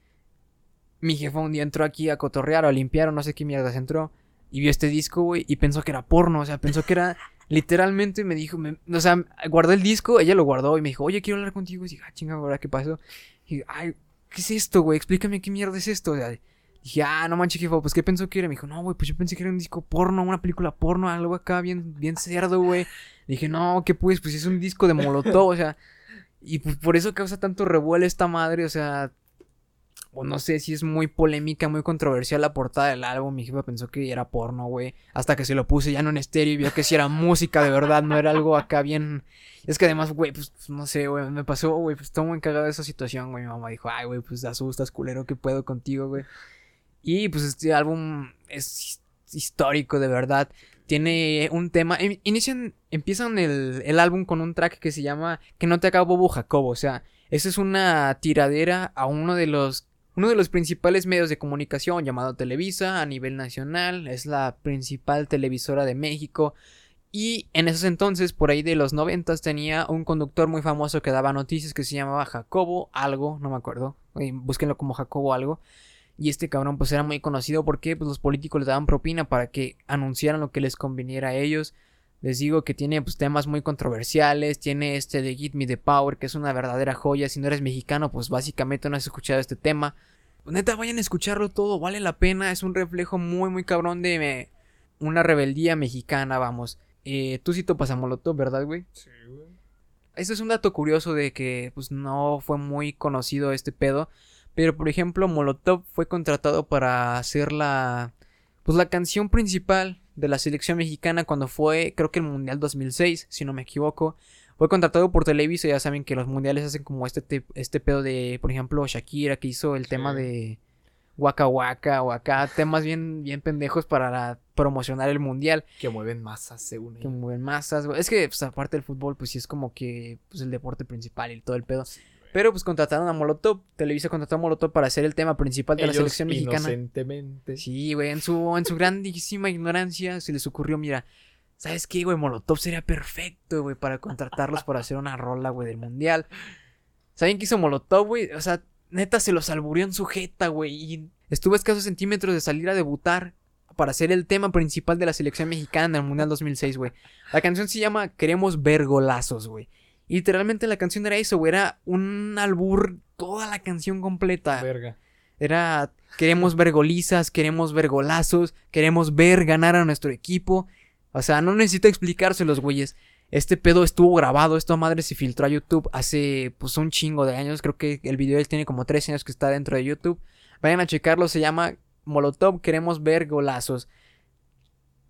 mi jefa un día entró aquí a cotorrear o a limpiar o no sé qué mierdas entró. Y vio este disco, güey, y pensó que era porno, o sea, pensó que era... [LAUGHS] Literalmente me dijo, me- o sea, guardó el disco, ella lo guardó y me dijo, oye, quiero hablar contigo. Y dije, ah, chinga, ¿ahora qué pasó? Y dije, ay, ¿qué es esto, güey? Explícame qué mierda es esto. O sea, dije, ah, no manches, jefa, pues ¿qué pensó que era? Me dijo, no, güey, pues yo pensé que era un disco porno, una película porno, algo acá bien, bien cerdo, güey. Dije, no, ¿qué pues? Pues es un disco de Molotov, o sea. Y pues por eso causa tanto revuelo esta madre, o sea. O no sé si es muy polémica, muy controversial la portada del álbum. Mi jefa pensó que era porno, güey. Hasta que se lo puse ya no en estéreo y vio que si era música de verdad, no era algo acá bien. Es que además, güey, pues no sé, güey, me pasó, güey, pues estoy muy cagado de esa situación, güey. Mi mamá dijo, ay, güey, pues te asustas, culero, ¿qué puedo contigo, güey? Y pues este álbum es histórico, de verdad. Tiene un tema. in- Inician, empiezan el, el álbum con un track que se llama Que no te acabo Bobo Jacobo. O sea, esa es una tiradera a uno de los. Uno de los principales medios de comunicación llamado Televisa a nivel nacional. Es la principal televisora de México. Y en esos entonces, por ahí de los noventas, tenía un conductor muy famoso que daba noticias que se llamaba Jacobo Algo, no me acuerdo. Búsquenlo como Jacobo Algo. Y este cabrón pues era muy conocido porque pues, los políticos le daban propina para que anunciaran lo que les conviniera a ellos. Les digo que tiene pues temas muy controversiales, tiene este de Give Me the Power, que es una verdadera joya. Si no eres mexicano, pues básicamente no has escuchado este tema. Pues, neta, vayan a escucharlo todo, vale la pena, es un reflejo muy muy cabrón de eh, una rebeldía mexicana, vamos. Eh, tú sí topas a Molotov, ¿verdad, güey? Sí, güey. Este es un dato curioso de que pues no fue muy conocido este pedo. Pero por ejemplo, Molotov fue contratado para hacer la pues la canción principal de la selección mexicana cuando fue, creo que el Mundial 2006, si no me equivoco. Fue contratado por Televisa, ya saben que los mundiales hacen como este te- este pedo de, por ejemplo, Shakira que hizo el tema de Waka Waka o acá temas bien bien pendejos para la- promocionar el mundial Que mueven masas, según que ella. mueven masas. Es que, pues, aparte del fútbol, pues sí es como que pues, el deporte principal y todo el pedo. Pero pues contrataron a Molotov. Televisa contrató a Molotov para hacer el tema principal de la selección mexicana. inocentemente. Sí, güey, en su, en su grandísima ignorancia se les ocurrió, mira, ¿sabes qué, güey? Molotov sería perfecto, güey, para contratarlos para hacer una rola, güey, del mundial. ¿Saben qué hizo Molotov, güey? O sea, neta se los alburió en su jeta, güey. Y estuvo a escasos centímetros de salir a debutar para hacer el tema principal de la selección mexicana en el Mundial 2006, güey. La canción se llama Queremos ver golazos, güey. Y literalmente la canción era eso, güey. Era un albur, toda la canción completa. Verga. Era, queremos ver golizas, queremos ver golazos, queremos ver ganar a nuestro equipo. O sea, no necesito explicárselos, güeyes. Este pedo estuvo grabado, esta madre se filtró a YouTube hace pues un chingo de años. Creo que el video de él tiene como 13 años que está dentro de YouTube. Vayan a checarlo, se llama Molotov, queremos ver golazos.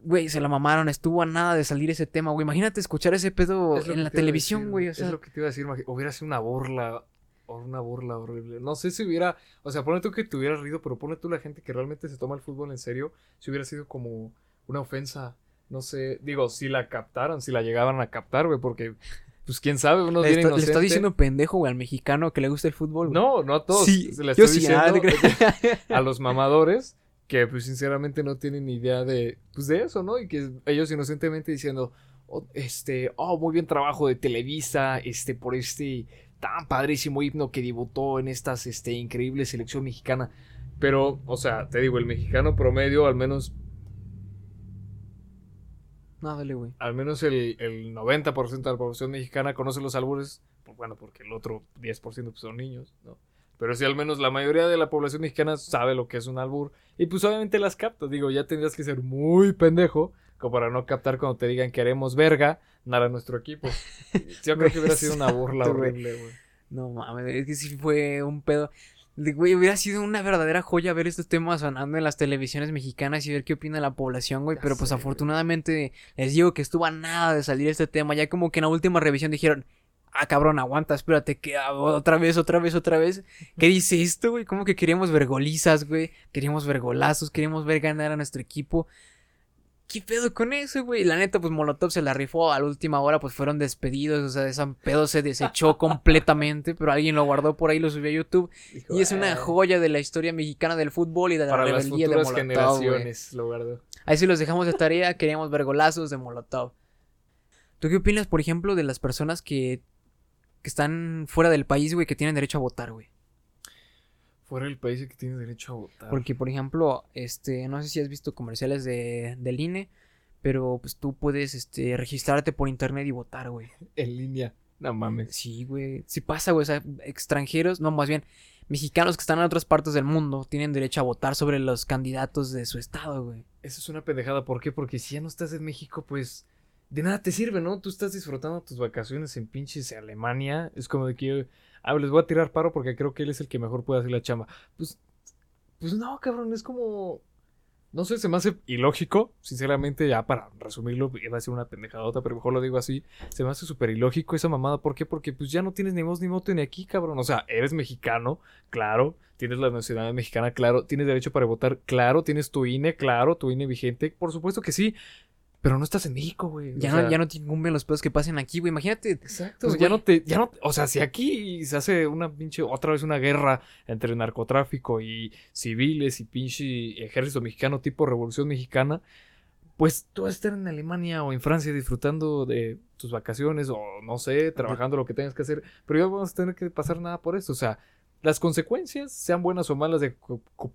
Güey, se la mamaron, estuvo a nada de salir ese tema, güey. Imagínate escuchar ese pedo Es en la te televisión, güey. O es sea, lo que te iba a decir, hubiera sido una burla una burla horrible. No sé si hubiera, o sea, pone tú que te hubieras rido, pero pone tú la gente que realmente se toma el fútbol en serio, si hubiera sido como una ofensa, no sé, digo, si la captaran, si la llegaban a captar, güey, porque, pues quién sabe, uno Le, está- le está diciendo pendejo, güey, al mexicano que le gusta el fútbol. güey. No, no a todos. Sí, se le yo estoy sí, ah, diciendo creas. a los mamadores que pues sinceramente no tienen ni idea de pues de eso, ¿no? Y que ellos inocentemente diciendo, "Oh, este, oh, muy bien trabajo de Televisa, este por este tan padrísimo himno que debutó en estas este increíble selección mexicana. Pero, o sea, te digo, el mexicano promedio al menos No, dale, güey. al menos el, el 90% de la población mexicana conoce los albures, pues, bueno, porque el otro 10% pues, son niños, ¿no? Pero sí, al menos la mayoría de la población mexicana sabe lo que es un albur. Y pues obviamente las capta. Digo, ya tendrías que ser muy pendejo como para no captar cuando te digan queremos verga, nada nuestro equipo. [LAUGHS] Yo creo que hubiera sido una burla horrible, güey. No mames, es que sí fue un pedo. De, Güey, hubiera sido una verdadera joya ver estos temas sonando en las televisiones mexicanas y ver qué opina la población, güey. Ya Pero pues güey. afortunadamente les digo que estuvo a nada de salir este tema. Ya como que en la última revisión dijeron, ah, cabrón, aguanta, espérate, que ah, otra vez, otra vez, otra vez. ¿Qué dice esto, güey? ¿Cómo que queríamos ver golizas, güey? Queríamos ver golazos, queríamos ver ganar a nuestro equipo. ¿Qué pedo con eso, güey? La neta, pues Molotov se la rifó. A la última hora, pues fueron despedidos. O sea, ese pedo se desechó [LAUGHS] completamente. Pero alguien lo guardó por ahí, lo subió a YouTube. Y es una "Ah, joya de la historia mexicana del fútbol y de la para las rebeldía de Molotov. generaciones, lo. Ahí sí los dejamos de tarea. Queríamos ver golazos de Molotov. ¿Tú qué opinas, por ejemplo, de las personas que, que están fuera del país, güey, que tienen derecho a votar, güey? Fuera del país y que tienes derecho a votar. Porque, por ejemplo, este, no sé si has visto comerciales de, del INE, pero pues tú puedes este, registrarte por internet y votar, güey. [LAUGHS] En línea. No mames. Sí, güey. Sí pasa, güey. O sea, extranjeros, no, más bien, mexicanos que están en otras partes del mundo tienen derecho a votar sobre los candidatos de su estado, güey. Eso es una pendejada. ¿Por qué? Porque si ya no estás en México, pues de nada te sirve, ¿no? Tú estás disfrutando tus vacaciones en pinches Alemania. Es como de que, ah, les voy a tirar paro porque creo que él es el que mejor puede hacer la chamba. Pues, pues no, cabrón, es como... No sé, se me hace ilógico, sinceramente, ya para resumirlo, iba a ser una pendejadota, pero mejor lo digo así. Se me hace súper ilógico esa mamada. ¿Por qué? Porque pues ya no tienes ni voz ni voto ni aquí, cabrón. O sea, eres mexicano, claro. Tienes la nacionalidad mexicana, claro. Tienes derecho para votar, claro. Tienes tu INE, claro. Tu INE vigente, por supuesto que sí. Pero no estás en México, güey. o Ya, sea, no, ya no te incumben los pedos que pasen aquí, güey. Imagínate. Exacto. Pues, ya no te, ya no, o sea, si aquí se hace una pinche, otra vez una guerra entre narcotráfico y civiles y pinche ejército mexicano tipo revolución mexicana, pues tú vas a estar en Alemania o en Francia disfrutando de tus vacaciones o no sé, trabajando lo que tengas que hacer, pero ya vamos a tener que pasar nada por eso, o sea, las consecuencias, sean buenas o malas, de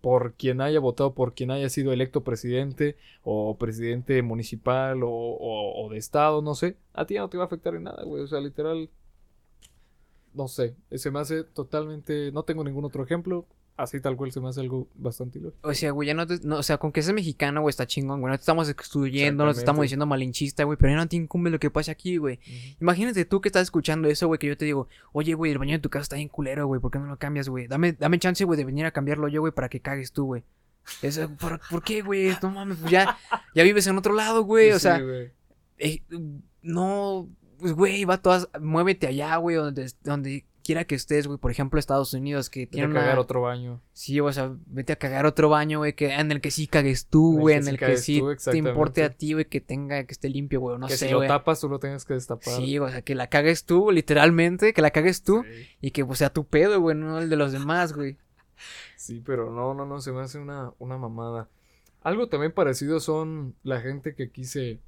por quien haya votado, por quien haya sido electo presidente o presidente municipal o, o- o de estado, no sé, a ti ya no te va a afectar en nada, güey. O sea, literal, no sé, se me hace totalmente, no tengo ningún otro ejemplo, así tal cual se me hace algo bastante ilógico. O sea, güey, ya no, te- no- O sea, con que seas mexicano, güey, está chingón, güey. No te estamos excluyendo, no te estamos diciendo malinchista, güey. Pero ya no te incumbe lo que pasa aquí, güey. Imagínate tú que estás escuchando eso, güey, que yo te digo, oye, güey, el baño de tu casa está bien culero, güey, ¿por qué no lo cambias, güey? Dame, dame chance, güey, de venir a cambiarlo yo, güey, para que cagues tú, güey. Eso, ¿por, por qué, güey? No mames, pues ya, ya vives en otro lado, güey, o Sí, sea, eh, no, pues, güey, va todas, muévete allá, güey, donde, donde quiera que estés, güey, por ejemplo, Estados Unidos, que Vete tiene a una... cagar otro baño. Sí, o sea, vete a cagar otro baño, güey, que en el que sí cagues tú, güey, en el que sí tú, te importe a ti, güey, que tenga, que esté limpio, güey, no que sé, si lo tapas tú lo tengas que destapar. Sí, o sea, que la cagues tú, literalmente, que la cagues tú Sí. y que pues, sea tu pedo, güey, no el de los demás, güey. [LAUGHS] Sí, pero no, no, no, se me hace una, una mamada. Algo también parecido son la gente que aquí se,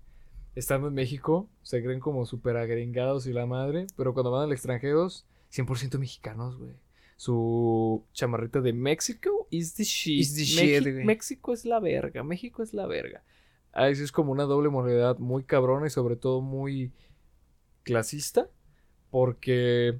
estando en México, se creen como súper agringados y la madre, pero cuando van al extranjero, 100% mexicanos, güey. Su chamarrita de México is the shit. Is the Meji- shit, güey. México es la verga, México es la verga. Ahí sí es como una doble moralidad muy cabrona y sobre todo muy clasista, porque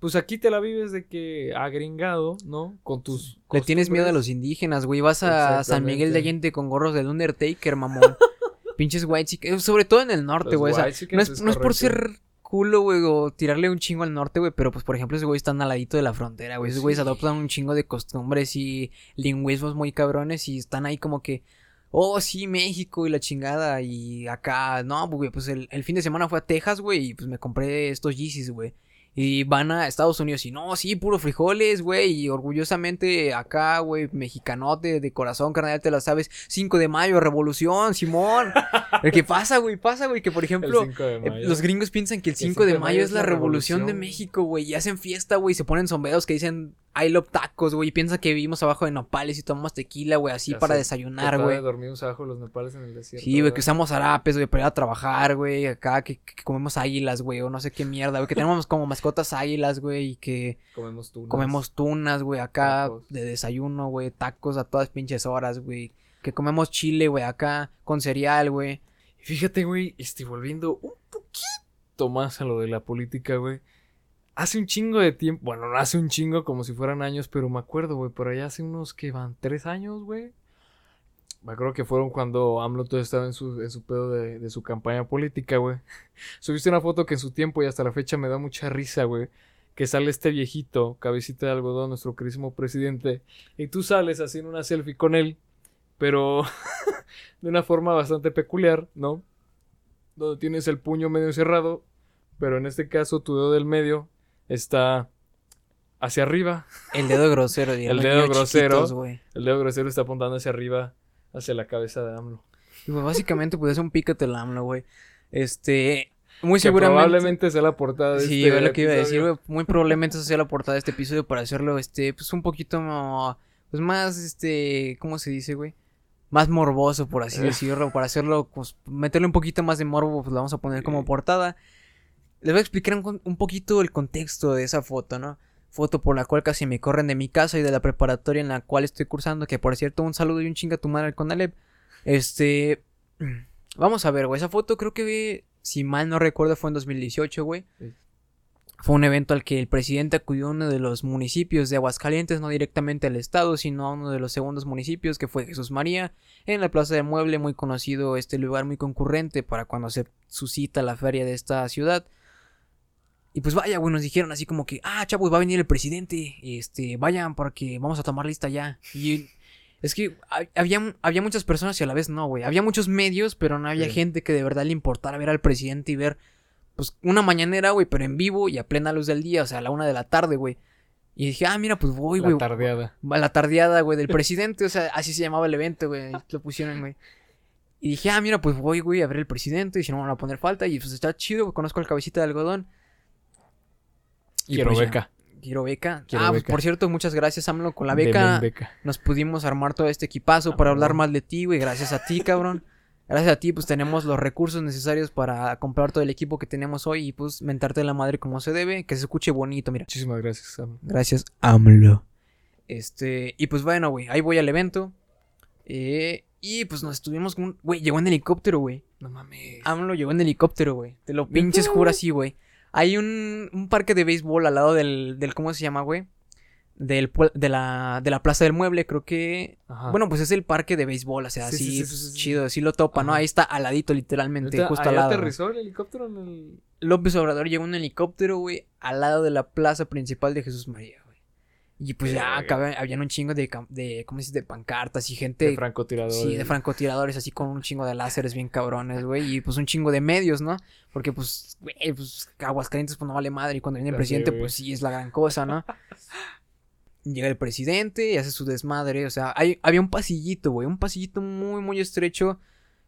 pues aquí te la vives de que agringado, ¿no? Con tus Le tienes miedo a los indígenas, güey. Vas a San Miguel de. Allende con gorros del Undertaker, mamón. [LAUGHS] Pinches white chick- Sobre todo en el norte, Los güey. o sea, no, es, es no es por ser culo, güey, o tirarle un chingo al norte, güey. Pero pues, por ejemplo, ese güey están al ladito de la frontera, güey. Esos güeyes Sí. adoptan un chingo de costumbres y lingüismos muy cabrones y están ahí como que. Oh, sí, México y la chingada. Y acá, no, güey, pues el, el fin de semana fue a Texas, güey, y pues me compré estos Yeezys, güey. Y van a Estados Unidos y no, sí, puro frijoles, güey. Y orgullosamente acá, güey, mexicanote de corazón, carnal, te lo sabes. 5 de mayo, revolución, Simón. [LAUGHS] El que pasa, güey, pasa, güey, que por ejemplo, El 5 de eh, los gringos piensan que el 5 de mayo es la revolución de México, güey. Y hacen fiesta, güey. Se ponen sombreros que dicen I love tacos, güey. Y piensan que vivimos abajo de nopales y tomamos tequila, güey, así Ya para sé, desayunar, güey. dormimos abajo de los nopales en el desierto. Sí, güey, que usamos harapes, güey, para ir a trabajar, güey. Acá que, que comemos águilas, güey, o no sé qué mierda, güey. Que tenemos como mascotas águilas, güey, y que Comemos tunas. comemos tunas, güey, acá Tacos. de desayuno, güey. Tacos a todas pinches horas, güey. Que comemos chile, güey, acá con cereal, güey. Fíjate, güey, este, volviendo un poquito más a lo de la política, güey. Hace un chingo de tiempo, bueno, no hace un chingo como si fueran años, pero me acuerdo, güey, por allá hace unos que van tres años, güey. Me acuerdo que fueron cuando AMLO todo estaba en su, en su pedo de, de su campaña política, güey. [LAUGHS] Subiste una foto que en su tiempo y hasta la fecha me da mucha risa, güey. Que sale este viejito, cabecita de algodón, nuestro querísimo presidente. Y tú sales haciendo una selfie con él, pero [LAUGHS] de una forma bastante peculiar, ¿no? Donde tienes el puño medio cerrado, pero en este caso tu dedo del medio está hacia arriba. El dedo grosero, dirían El dedo grosero. chiquitos. El dedo grosero está apuntando hacia arriba, hacia la cabeza de AMLO. Y pues básicamente, pues es un pícate el AMLO, güey. Este, muy Que seguramente. probablemente sea la portada de Sí, este es lo que iba a decir, güey. Muy probablemente sea la portada de este episodio para hacerlo, este, pues un poquito pues más, este, ¿cómo se dice, güey? Más morboso, por así Eh. decirlo. Para hacerlo, pues, meterle un poquito más de morbo, pues lo vamos a poner como Sí. portada. Les voy a explicar un poquito el contexto de esa foto, ¿no? Foto por la cual casi me corren de mi casa y de la preparatoria en la cual estoy cursando. Que por cierto, un saludo y un chinga a tu madre al Conalep. Este. [CLEARS THROAT] Vamos a ver, güey. Esa foto creo que, si mal no recuerdo, fue en 2018, güey. Sí. Fue un evento al que el presidente acudió a uno de los municipios de Aguascalientes, no directamente al estado, sino a uno de los segundos municipios, que fue Jesús María, en la Plaza del Mueble, muy conocido, este lugar muy concurrente para cuando se suscita la feria de esta ciudad. Y pues vaya, güey, nos dijeron así como que, ah, chavos, va a venir el presidente, este, vayan porque vamos a tomar lista ya. Y es que ha- había, había muchas personas y a la vez no, güey. Había muchos medios, pero no había Sí. gente que de verdad le importara ver al presidente y ver, pues, una mañanera, güey, pero en vivo y a plena luz del día, o sea, a la una de la tarde, güey. Y dije, ah, mira, pues voy, La güey. tardeada. A la tardeada, güey, del [LAUGHS] presidente, o sea, así se llamaba el evento, güey. Lo pusieron, güey. Y dije, ah, mira, pues voy, güey, a ver el presidente. Y si no me van a poner falta. Y pues está chido, güey, conozco al cabecita de algodón. Quiero pues ya. beca. Quiero beca. Quiero ah, beca. por cierto, muchas gracias, AMLO. Con la beca, beca. nos pudimos armar todo este equipazo Ah, para hablar más de ti, güey. Gracias a ti, cabrón. Gracias a ti, pues tenemos los recursos necesarios para comprar todo el equipo que tenemos hoy y pues mentarte la madre como se debe, que se escuche bonito, mira. Muchísimas gracias, Sam. Gracias, AMLO. Este, y pues bueno, güey, ahí voy al evento. Eh, y pues nos estuvimos con un... Güey, llegó en helicóptero, güey. No mames. AMLO llegó en helicóptero, güey. Te lo pinches juro así, güey. Hay un, un parque de béisbol al lado del, del ¿cómo se llama, güey? Del, de, la, de la Plaza del Mueble, creo que... Ajá. Bueno, pues es el parque de béisbol, o sea, Sí, así, sí, chido, así lo topa, ¿no? Ahí está al ladito, literalmente, ¿Neta, justo al lado. aterrizó el helicóptero en el... López Obrador llegó en un helicóptero, güey, al lado de la plaza principal de Jesús María. Y pues ya acá habían un chingo de, de ¿cómo se dice? De pancartas y gente... de francotirador? Sí, de francotiradores, así con un chingo de láseres bien cabrones, güey. Y pues un chingo de medios, ¿no? Porque pues, güey, pues Aguascalientes pues no vale madre. Y cuando viene el presidente, pues sí es la gran cosa, ¿no? [LAUGHS] Llega el presidente y hace su desmadre. O sea, hay, había un pasillito, güey. Un pasillito muy, muy estrecho.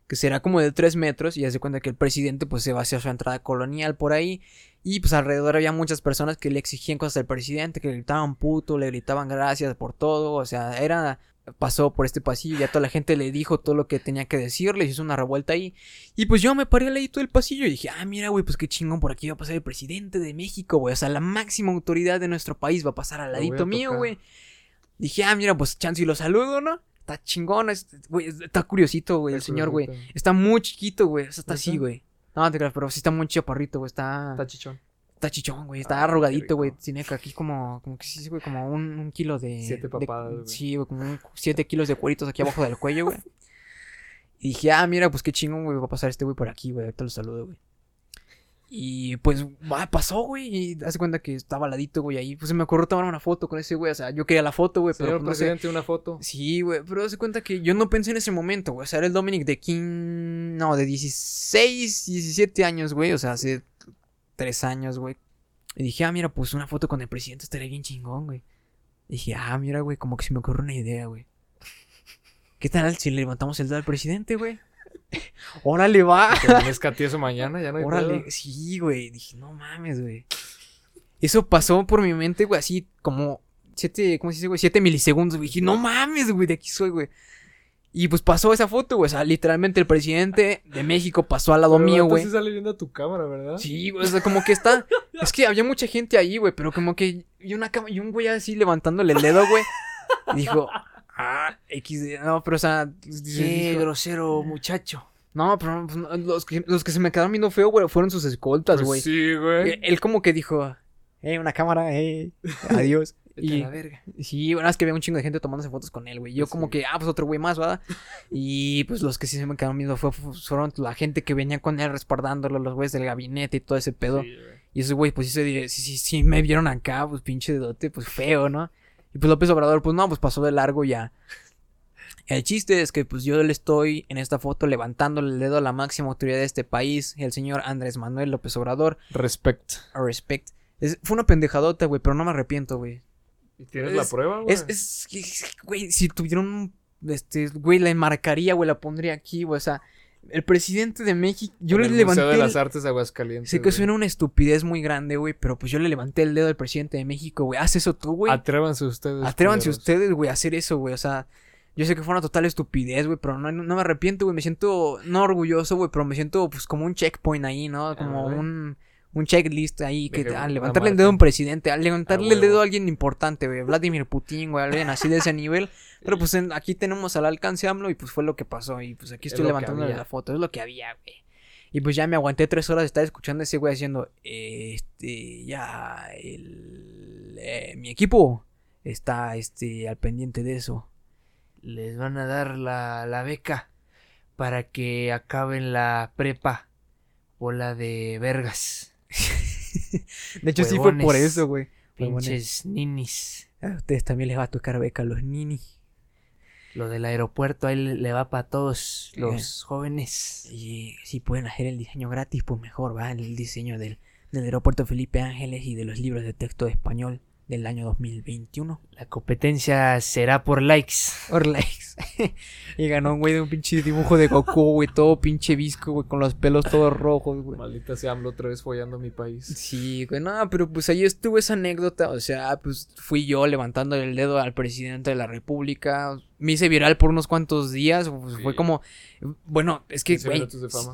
Que será como de tres metros. Y hace cuenta que el presidente pues se va hacia su entrada colonial por ahí. Y pues alrededor había muchas personas que le exigían cosas al presidente. Que le gritaban puto, le gritaban gracias por todo. O sea, era pasó por este pasillo y ya toda la gente le dijo todo lo que tenía que decirle, hizo una revuelta ahí. Y pues yo me paré al ladito del pasillo y dije, ah, mira, güey, pues qué chingón, por aquí va a pasar el presidente de México, güey. O sea, la máxima autoridad de nuestro país va a pasar al ladito mío, güey. Dije, ah, mira, pues chance y lo saludo, ¿no? Está chingón, es- güey, está curiosito, güey, el señor, güey. Está muy chiquito, güey. O sea, está así, güey. No, te creas, pero sí está muy chaparrito, güey. Está, Está chichón. está chichón, güey. Está Ah, arrugadito, güey. Tiene que aquí como, como que sí, güey, como un, un kilo de. Siete papadas, güey. Sí, güey, como un, siete kilos de cueritos aquí abajo del cuello, güey. Y dije, ah, mira, pues qué chingón, güey. Va a pasar este güey por aquí, güey. Ahorita lo saludo, güey. Y pues, va, pasó, güey. Y hace cuenta que estaba al ladito, güey, ahí. Pues se me ocurrió tomar una foto con ese güey. O sea, yo quería la foto, güey, pero Señor pues, no sé. presidente, una foto. Sí, güey, pero hace cuenta que yo no pensé en ese momento, güey. O sea, era el Dominic de 15. No, de 16, 17 años, güey. O sea, hace 3 años, güey. Y dije, ah, mira, pues una foto con el presidente estaría bien chingón, güey. Dije, ah, mira, güey, como que se me ocurre una idea, güey. [LAUGHS] ¿Qué tal si le levantamos el dedo al presidente, güey? [LAUGHS] Órale, va. Que amanezca tieso mañana, ya no hay Órale, pedo. sí, güey. Dije, no mames, güey. Eso pasó por mi mente, güey, así como siete, ¿cómo se dice, güey? Siete milisegundos, güey. Dije, no mames, güey, de aquí soy, güey. Y pues pasó esa foto, güey. O sea, literalmente el presidente de México pasó al lado Pero mío, güey. sale viendo a tu cámara, ¿verdad? Sí, güey, o sea, como que está. [LAUGHS] Es que había mucha gente ahí, güey, pero como que. Y, una cama, y un güey así levantándole el dedo, güey. [LAUGHS] Dijo, ah, XD. No, pero o sea. Qué dijo- grosero muchacho. no, pero pues, no, los, que, los que se me quedaron viendo feo, güey, fueron sus escoltas, Pues güey. sí, güey. Eh, Él como que dijo, eh, una cámara, eh, adiós. [LAUGHS] Y la verga. sí, bueno, es que había un chingo de gente tomándose fotos con él, güey. Yo Pues como sí. que, ah, pues otro güey más, ¿verdad? Y pues los que sí se me quedaron viendo fue, fue- fueron la gente que venía con él respaldándolo, los güeyes del gabinete y todo ese pedo. Sí, güey. Y esos güey, pues sí, se, sí, sí, sí me vieron acá, pues pinche dedote, pues feo, ¿no? Y pues López Obrador, pues no, pues pasó de largo ya. El chiste es que pues yo le estoy en esta foto levantándole el dedo a la máxima autoridad de este país, el señor Andrés Manuel López Obrador, Respect. a respect. Es- fue una pendejadota, güey, pero no me arrepiento, güey. ¿Y tienes la prueba, güey? Es, es, güey, si tuvieron un, este, güey, la enmarcaría, güey, la pondría aquí, güey, o sea, el presidente de México, yo En le el levanté Museo de las Artes de Aguascalientes. Sé que suena una estupidez muy grande, güey, pero pues yo le levanté el dedo al presidente de México, güey. Haz eso tú, güey. Atrévanse ustedes. Atrévanse culeros. ustedes, güey, a hacer eso, güey. O sea, yo sé que fue una total estupidez, güey, pero no, no me arrepiento, güey. Me siento, no orgulloso, güey, pero me siento pues como un checkpoint ahí, ¿no? Como un, un checklist ahí. Que, una levantarle el dedo a un presidente, al levantarle el dedo a alguien importante, güey. Vladimir Putin, güey, alguien así de ese nivel. Pero pues en- aquí tenemos al alcance AMLO y pues fue lo que pasó. Y pues aquí Es estoy que levantándole la foto, es lo que había, güey. Y pues ya me aguanté tres horas de estar escuchando a ese güey haciendo, este, ya, el, eh, mi equipo está, este, al pendiente de eso. les van a dar la, la beca para que acaben la prepa. Bola de vergas. [LAUGHS] De hecho, sí fue por Huevones. eso, güey. Huevones. Pinches ninis. A ustedes también les va a tocar beca a los nini. Lo del aeropuerto ahí le, va para todos Eh. los jóvenes. Y si pueden hacer el diseño gratis, pues mejor, va. El diseño del, del aeropuerto Felipe Ángeles y de los libros de texto de español del año 2021. La competencia será por likes. Or likes. [LAUGHS] y ganó un güey de un pinche dibujo de Goku, güey, todo pinche visco, güey, con los pelos todos rojos, güey. Maldita sea AMLO otra vez follando mi país. Sí, güey, no, pero pues ahí estuvo esa anécdota, o sea, pues fui yo levantando el dedo al presidente de la república, me hice viral por unos cuantos días, pues, Sí. fue como, bueno, es que, 15 güey,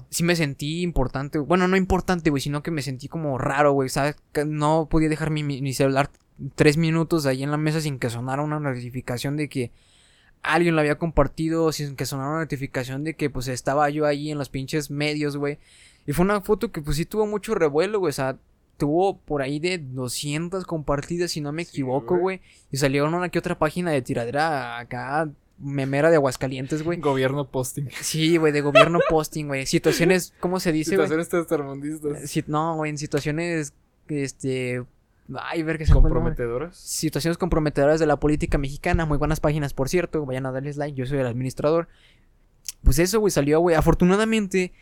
sí me sentí importante, bueno, no importante, güey, sino que me sentí como raro, güey, ¿sabes? No podía dejar mi- mi celular tres minutos ahí en la mesa sin que sonara una notificación de que alguien lo había compartido, sin que sonara una notificación de que pues estaba yo ahí en los pinches medios, güey. Y fue una foto que pues sí tuvo mucho revuelo, güey, o sea, tuvo por ahí de 200 compartidas, si no me equivoco, güey. Y salió una que otra página de tiradera acá, memera de Aguascalientes, güey. Gobierno posting. Sí, güey, de gobierno [LAUGHS] posting, güey. Situaciones, ¿cómo se dice, güey? Situaciones tercermundistas. Si- no, güey, en situaciones, este... Ay, ver que se. Comprometedoras. Situaciones comprometedoras de la política mexicana. Muy buenas páginas, por cierto. Vayan a darles like. Yo soy el administrador. Pues eso, güey, salió, güey. Afortunadamente,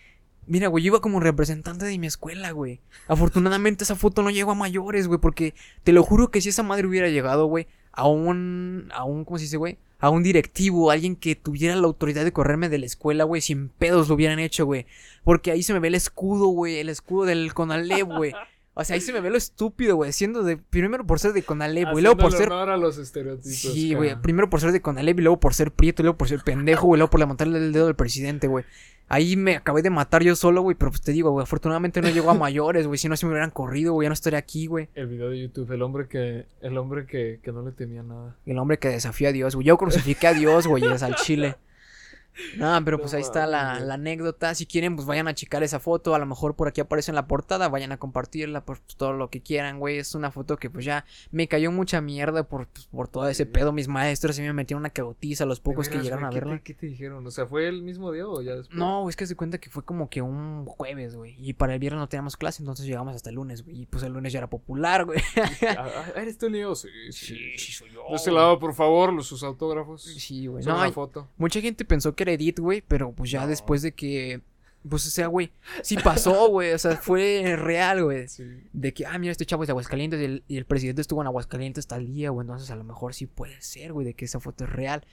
mira, güey, yo iba como representante de mi escuela, güey. Afortunadamente esa foto no llegó a mayores, güey, porque te lo juro que si esa madre hubiera llegado, güey, a un, a un, ¿cómo se dice, güey? A un directivo, alguien que tuviera la autoridad de correrme de la escuela, güey, sin pedos lo hubieran hecho, güey. Porque ahí se me ve el escudo, güey, el escudo del Conalep, güey. O sea, ahí se me ve lo estúpido, güey, siendo de, primero por ser de Conalep, güey, luego por ser a los estereotipos. Sí, güey. Primero por ser de Conalep y luego por ser prieto y luego por ser pendejo, güey. Luego por levantarle el dedo al presidente, güey. Ahí me acabé de matar yo solo, güey. Pero pues te digo, güey. Afortunadamente no llegó a mayores, güey. Si no, se me hubieran corrido, güey. Ya no estaría aquí, güey. El video de YouTube, el hombre que, el hombre que, que no le temía nada. El hombre que desafió a Dios, güey. Yo crucifiqué a Dios, güey. Es al chile. No, pero pues No ahí está la, anécdota. Si quieren, pues vayan a checar esa foto. A lo mejor por aquí aparece en la portada. Vayan a compartirla, por pues, todo lo que quieran, güey. Es una foto que pues ya me cayó mucha mierda por, pues, por todo ese pedo. Mis maestros sí me metieron una cagotiza, los pocos que llegaron a güey, ¿qué verla. te- ¿Qué te dijeron? O sea, ¿fue el mismo día o ya después? No, es que se cuenta que fue como que un jueves, güey. Y para el viernes no teníamos clase, entonces llegamos hasta el lunes, güey. Y pues el lunes ya era popular, güey. Ah, ah, ¿Eres tú, Leo? Sí, sí. sí. soy yo. De este lado, por favor, los sus autógrafos. Sí, güey. No, una foto. mucha gente pensó que era Edith, güey, pero pues ya No. después de que Pues, o sea, güey, sí pasó, güey. O sea, fue real, güey. De que, ah, mira, este chavo es de Aguascalientes y el, y el presidente estuvo en Aguascalientes tal día, güey. Entonces, a lo mejor sí puede ser, güey, de que esa foto es real.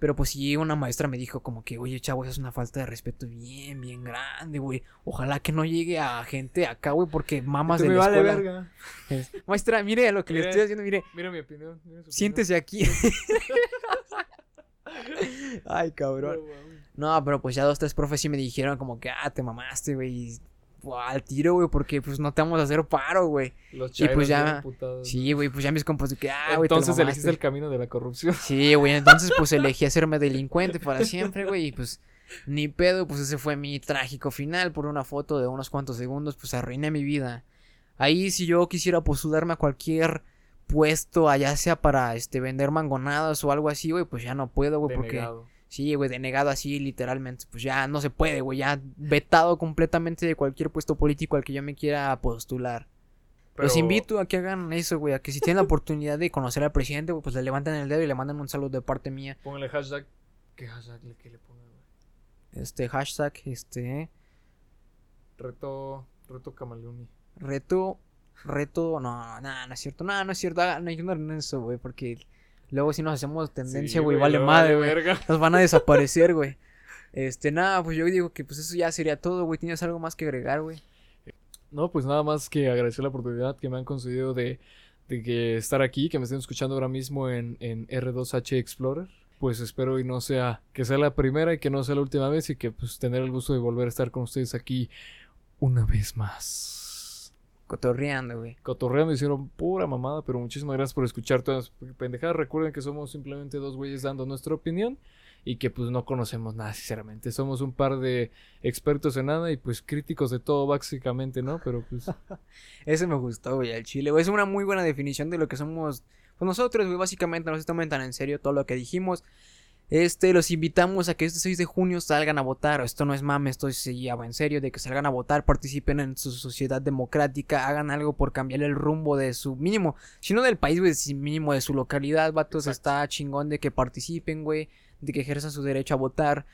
Pero pues sí, una maestra me dijo como que, oye, chavo, eso es una falta de respeto bien, bien grande, güey. Ojalá que no llegue a gente acá, güey, porque mamas de me la vale escuela. verga. [LAUGHS] Es, Maestra, mire lo que le Mire. estoy haciendo, mire. Mira mi opinión. mira su Siéntese aquí. [LAUGHS] [LAUGHS] Ay, cabrón. No, pero pues ya dos, tres profes sí me dijeron como que, ah, te mamaste, güey. Al tiro, güey, porque pues no te vamos a hacer paro, güey. Los Y pues ya-. Sí, güey, pues ya mis compas de que, ah, güey, te Entonces elegiste el camino de la corrupción. Sí, güey, entonces pues elegí hacerme delincuente para siempre, güey, y pues ni pedo, pues ese fue mi trágico final por una foto de unos cuantos segundos, pues arruiné mi vida. Ahí si yo quisiera postularme a cualquier puesto, allá sea para este vender mangonadas o algo así, güey, pues ya no puedo, güey, porque sí, güey, denegado así literalmente, pues ya no se puede, güey, ya vetado completamente de cualquier puesto político al que yo me quiera postular. Los invito a que hagan eso, güey, a que si tienen la oportunidad de conocer al presidente, güey, pues le levanten el dedo y le mandan un saludo de parte mía. Póngale hashtag. ¿Qué hashtag le, que le ponga, güey? Este hashtag, este, Reto. Reto Camaleoni. reto, reto, no, no, no es cierto, no, no es cierto, hagan- no ignoren eso, güey, porque luego si nos hacemos tendencia, Sí, güey, vale le madre, güey, nos van a desaparecer, [LAUGHS] güey. Este, nada, pues yo digo que pues eso ya sería todo, güey, ¿tienes algo más que agregar, güey? No, pues nada más que agradecer la oportunidad que me han concedido de, de que estar aquí, que me estén escuchando ahora mismo en, en R2H Explorer. Pues espero y no sea que sea la primera y que no sea la última vez y que pues tener el gusto de volver a estar con ustedes aquí una vez más. Cotorreando, güey. Cotorreando hicieron pura mamada, pero muchísimas gracias por escuchar todas las pendejadas. Recuerden que somos simplemente dos güeyes dando nuestra opinión y que pues no conocemos nada, sinceramente. Somos un par de expertos en nada y pues críticos de todo, básicamente, ¿no? Pero pues [LAUGHS] Ese me gustó, güey, al chile, güey. Es una muy buena definición de lo que somos pues nosotros, güey. Básicamente no se tomen tan en serio todo lo que dijimos. Este, los invitamos a que este 6 de junio salgan a votar. Esto no es mame, esto lleva en serio. De que salgan a votar, participen en su sociedad democrática, hagan algo por cambiar el rumbo de su mínimo. Si no del país, güey, si mínimo de su localidad, vatos. Exacto. Está chingón de que participen, güey. De que ejerzan su derecho a votar.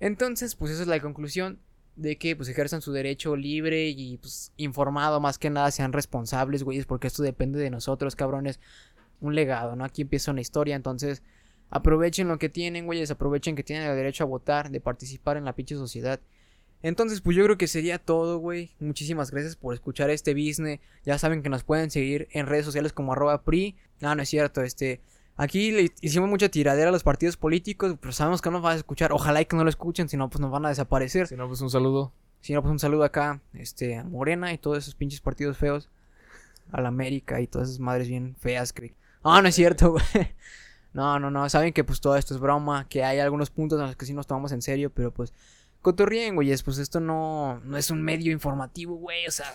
Entonces, pues esa es la conclusión de que pues ejerzan su derecho libre y pues informado más que nada sean responsables, güeyes, porque esto depende de nosotros, cabrones. Un legado, ¿no? Aquí empieza una historia, entonces aprovechen lo que tienen, güeyes, aprovechen que tienen el derecho a votar, de participar en la pinche sociedad. Entonces, pues yo creo que sería todo, güey. Muchísimas gracias por escuchar este business. Ya saben que nos pueden seguir en redes sociales como arroba pri. No, no es cierto, este... Aquí le hicimos mucha tiradera a los partidos políticos, pero sabemos que no nos van a escuchar. Ojalá y que no lo escuchen, si no, pues nos van a desaparecer. Si no, pues un saludo. Si no, pues un saludo acá, este, a Morena y todos esos pinches partidos feos. A la América y todas esas madres bien feas que... Ah, no es cierto, güey. No, no, no. Saben que pues todo esto es broma, que hay algunos puntos en los que sí nos tomamos en serio, pero pues... Cotorrien, güeyes, pues esto no, no es un medio informativo, güey. O sea,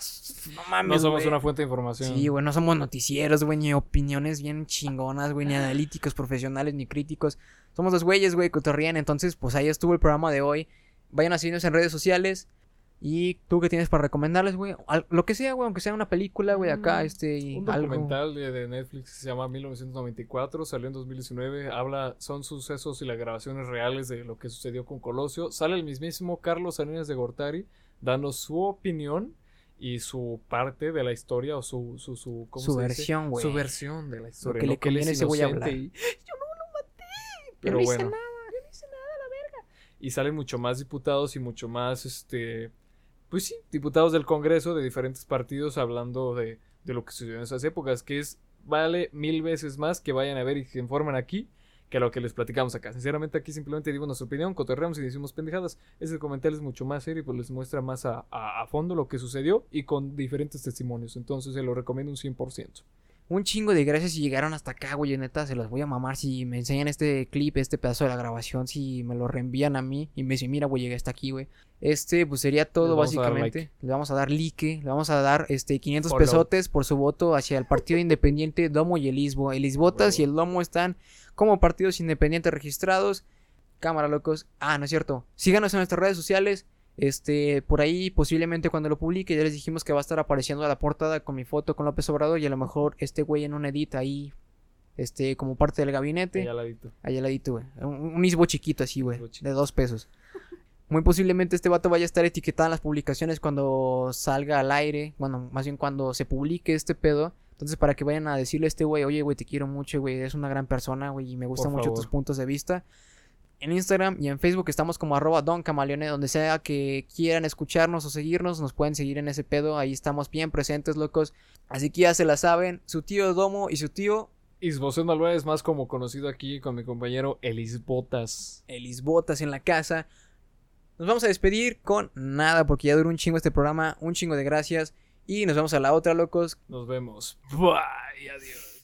no mames, No somos güey. una fuente de información. Sí, güey, no somos noticieros, güey, ni opiniones bien chingonas, güey, ni analíticos profesionales, ni críticos. Somos los güeyes, güey, cotorrían. Entonces, pues ahí estuvo el programa de hoy. Vayan a seguirnos en redes sociales. Y tú qué tienes para recomendarles, güey. Lo que sea, güey, aunque sea una película, güey, acá, este, y Un algo. documental de, de Netflix que se llama 1994, salió en 2019, habla, son sucesos y las grabaciones reales de lo que sucedió con Colosio. Sale el mismísimo Carlos Salinas de Gortari dando su opinión y su parte de la historia o su, su, su, ¿cómo Su se versión, güey. Su versión de la historia. que no le él es conviene a ese güey hablar. y- [LAUGHS] Yo Pero no hice bueno. nada. y salen mucho más diputados y mucho más, este, pues sí, diputados del Congreso de diferentes partidos hablando de, de lo que sucedió en esas épocas, que es, vale mil veces más que vayan a ver y que informen aquí que lo que les platicamos acá. Sinceramente aquí simplemente digo nuestra opinión, cotorreamos y decimos pendejadas. Ese comentario es mucho más serio y pues les muestra más a, a- a fondo lo que sucedió y con diferentes testimonios. Entonces se lo recomiendo un 100%. Un chingo de gracias si llegaron hasta acá, güey. Neta, se los voy a mamar. Si me enseñan este clip, este pedazo de la grabación, si me lo reenvían a mí y me dicen, mira, güey, llegué hasta aquí, güey. Este, pues sería todo, básicamente. Le vamos a dar like, le vamos a dar este 500 Follow. pesotes por su voto hacia el partido independiente Domo y el Lisbo. El Lisbotas y el Domo están como partidos independientes registrados. Cámara, locos. Ah, no es cierto. Síganos en nuestras redes sociales. Este, por ahí, posiblemente cuando lo publique, ya les dijimos que va a estar apareciendo a la portada con mi foto con López Obrador y a lo mejor este güey en un edit ahí, este, como parte del gabinete. Ahí al ladito. Ahí al ladito, güey. Un, un isbo chiquito así, güey. De dos pesos. Muy posiblemente este vato vaya a estar etiquetado en las publicaciones cuando salga al aire. Bueno, más bien cuando se publique este pedo. Entonces, para que vayan a decirle a este güey, oye, güey, te quiero mucho, güey, eres una gran persona, güey, y me gustan mucho tus puntos de vista. En Instagram y en Facebook estamos como arroba Don Camaleone, donde sea que quieran escucharnos o seguirnos, nos pueden seguir en ese pedo, ahí estamos bien presentes, locos. Así que ya se la saben, su tío Domo y su tío Malvera es más como conocido aquí con mi compañero Elis Botas. Elis Botas en la casa. Nos vamos a despedir con nada, porque ya duró un chingo este programa, un chingo de gracias. Y nos vemos a la otra, locos. Nos vemos. Bye, adiós.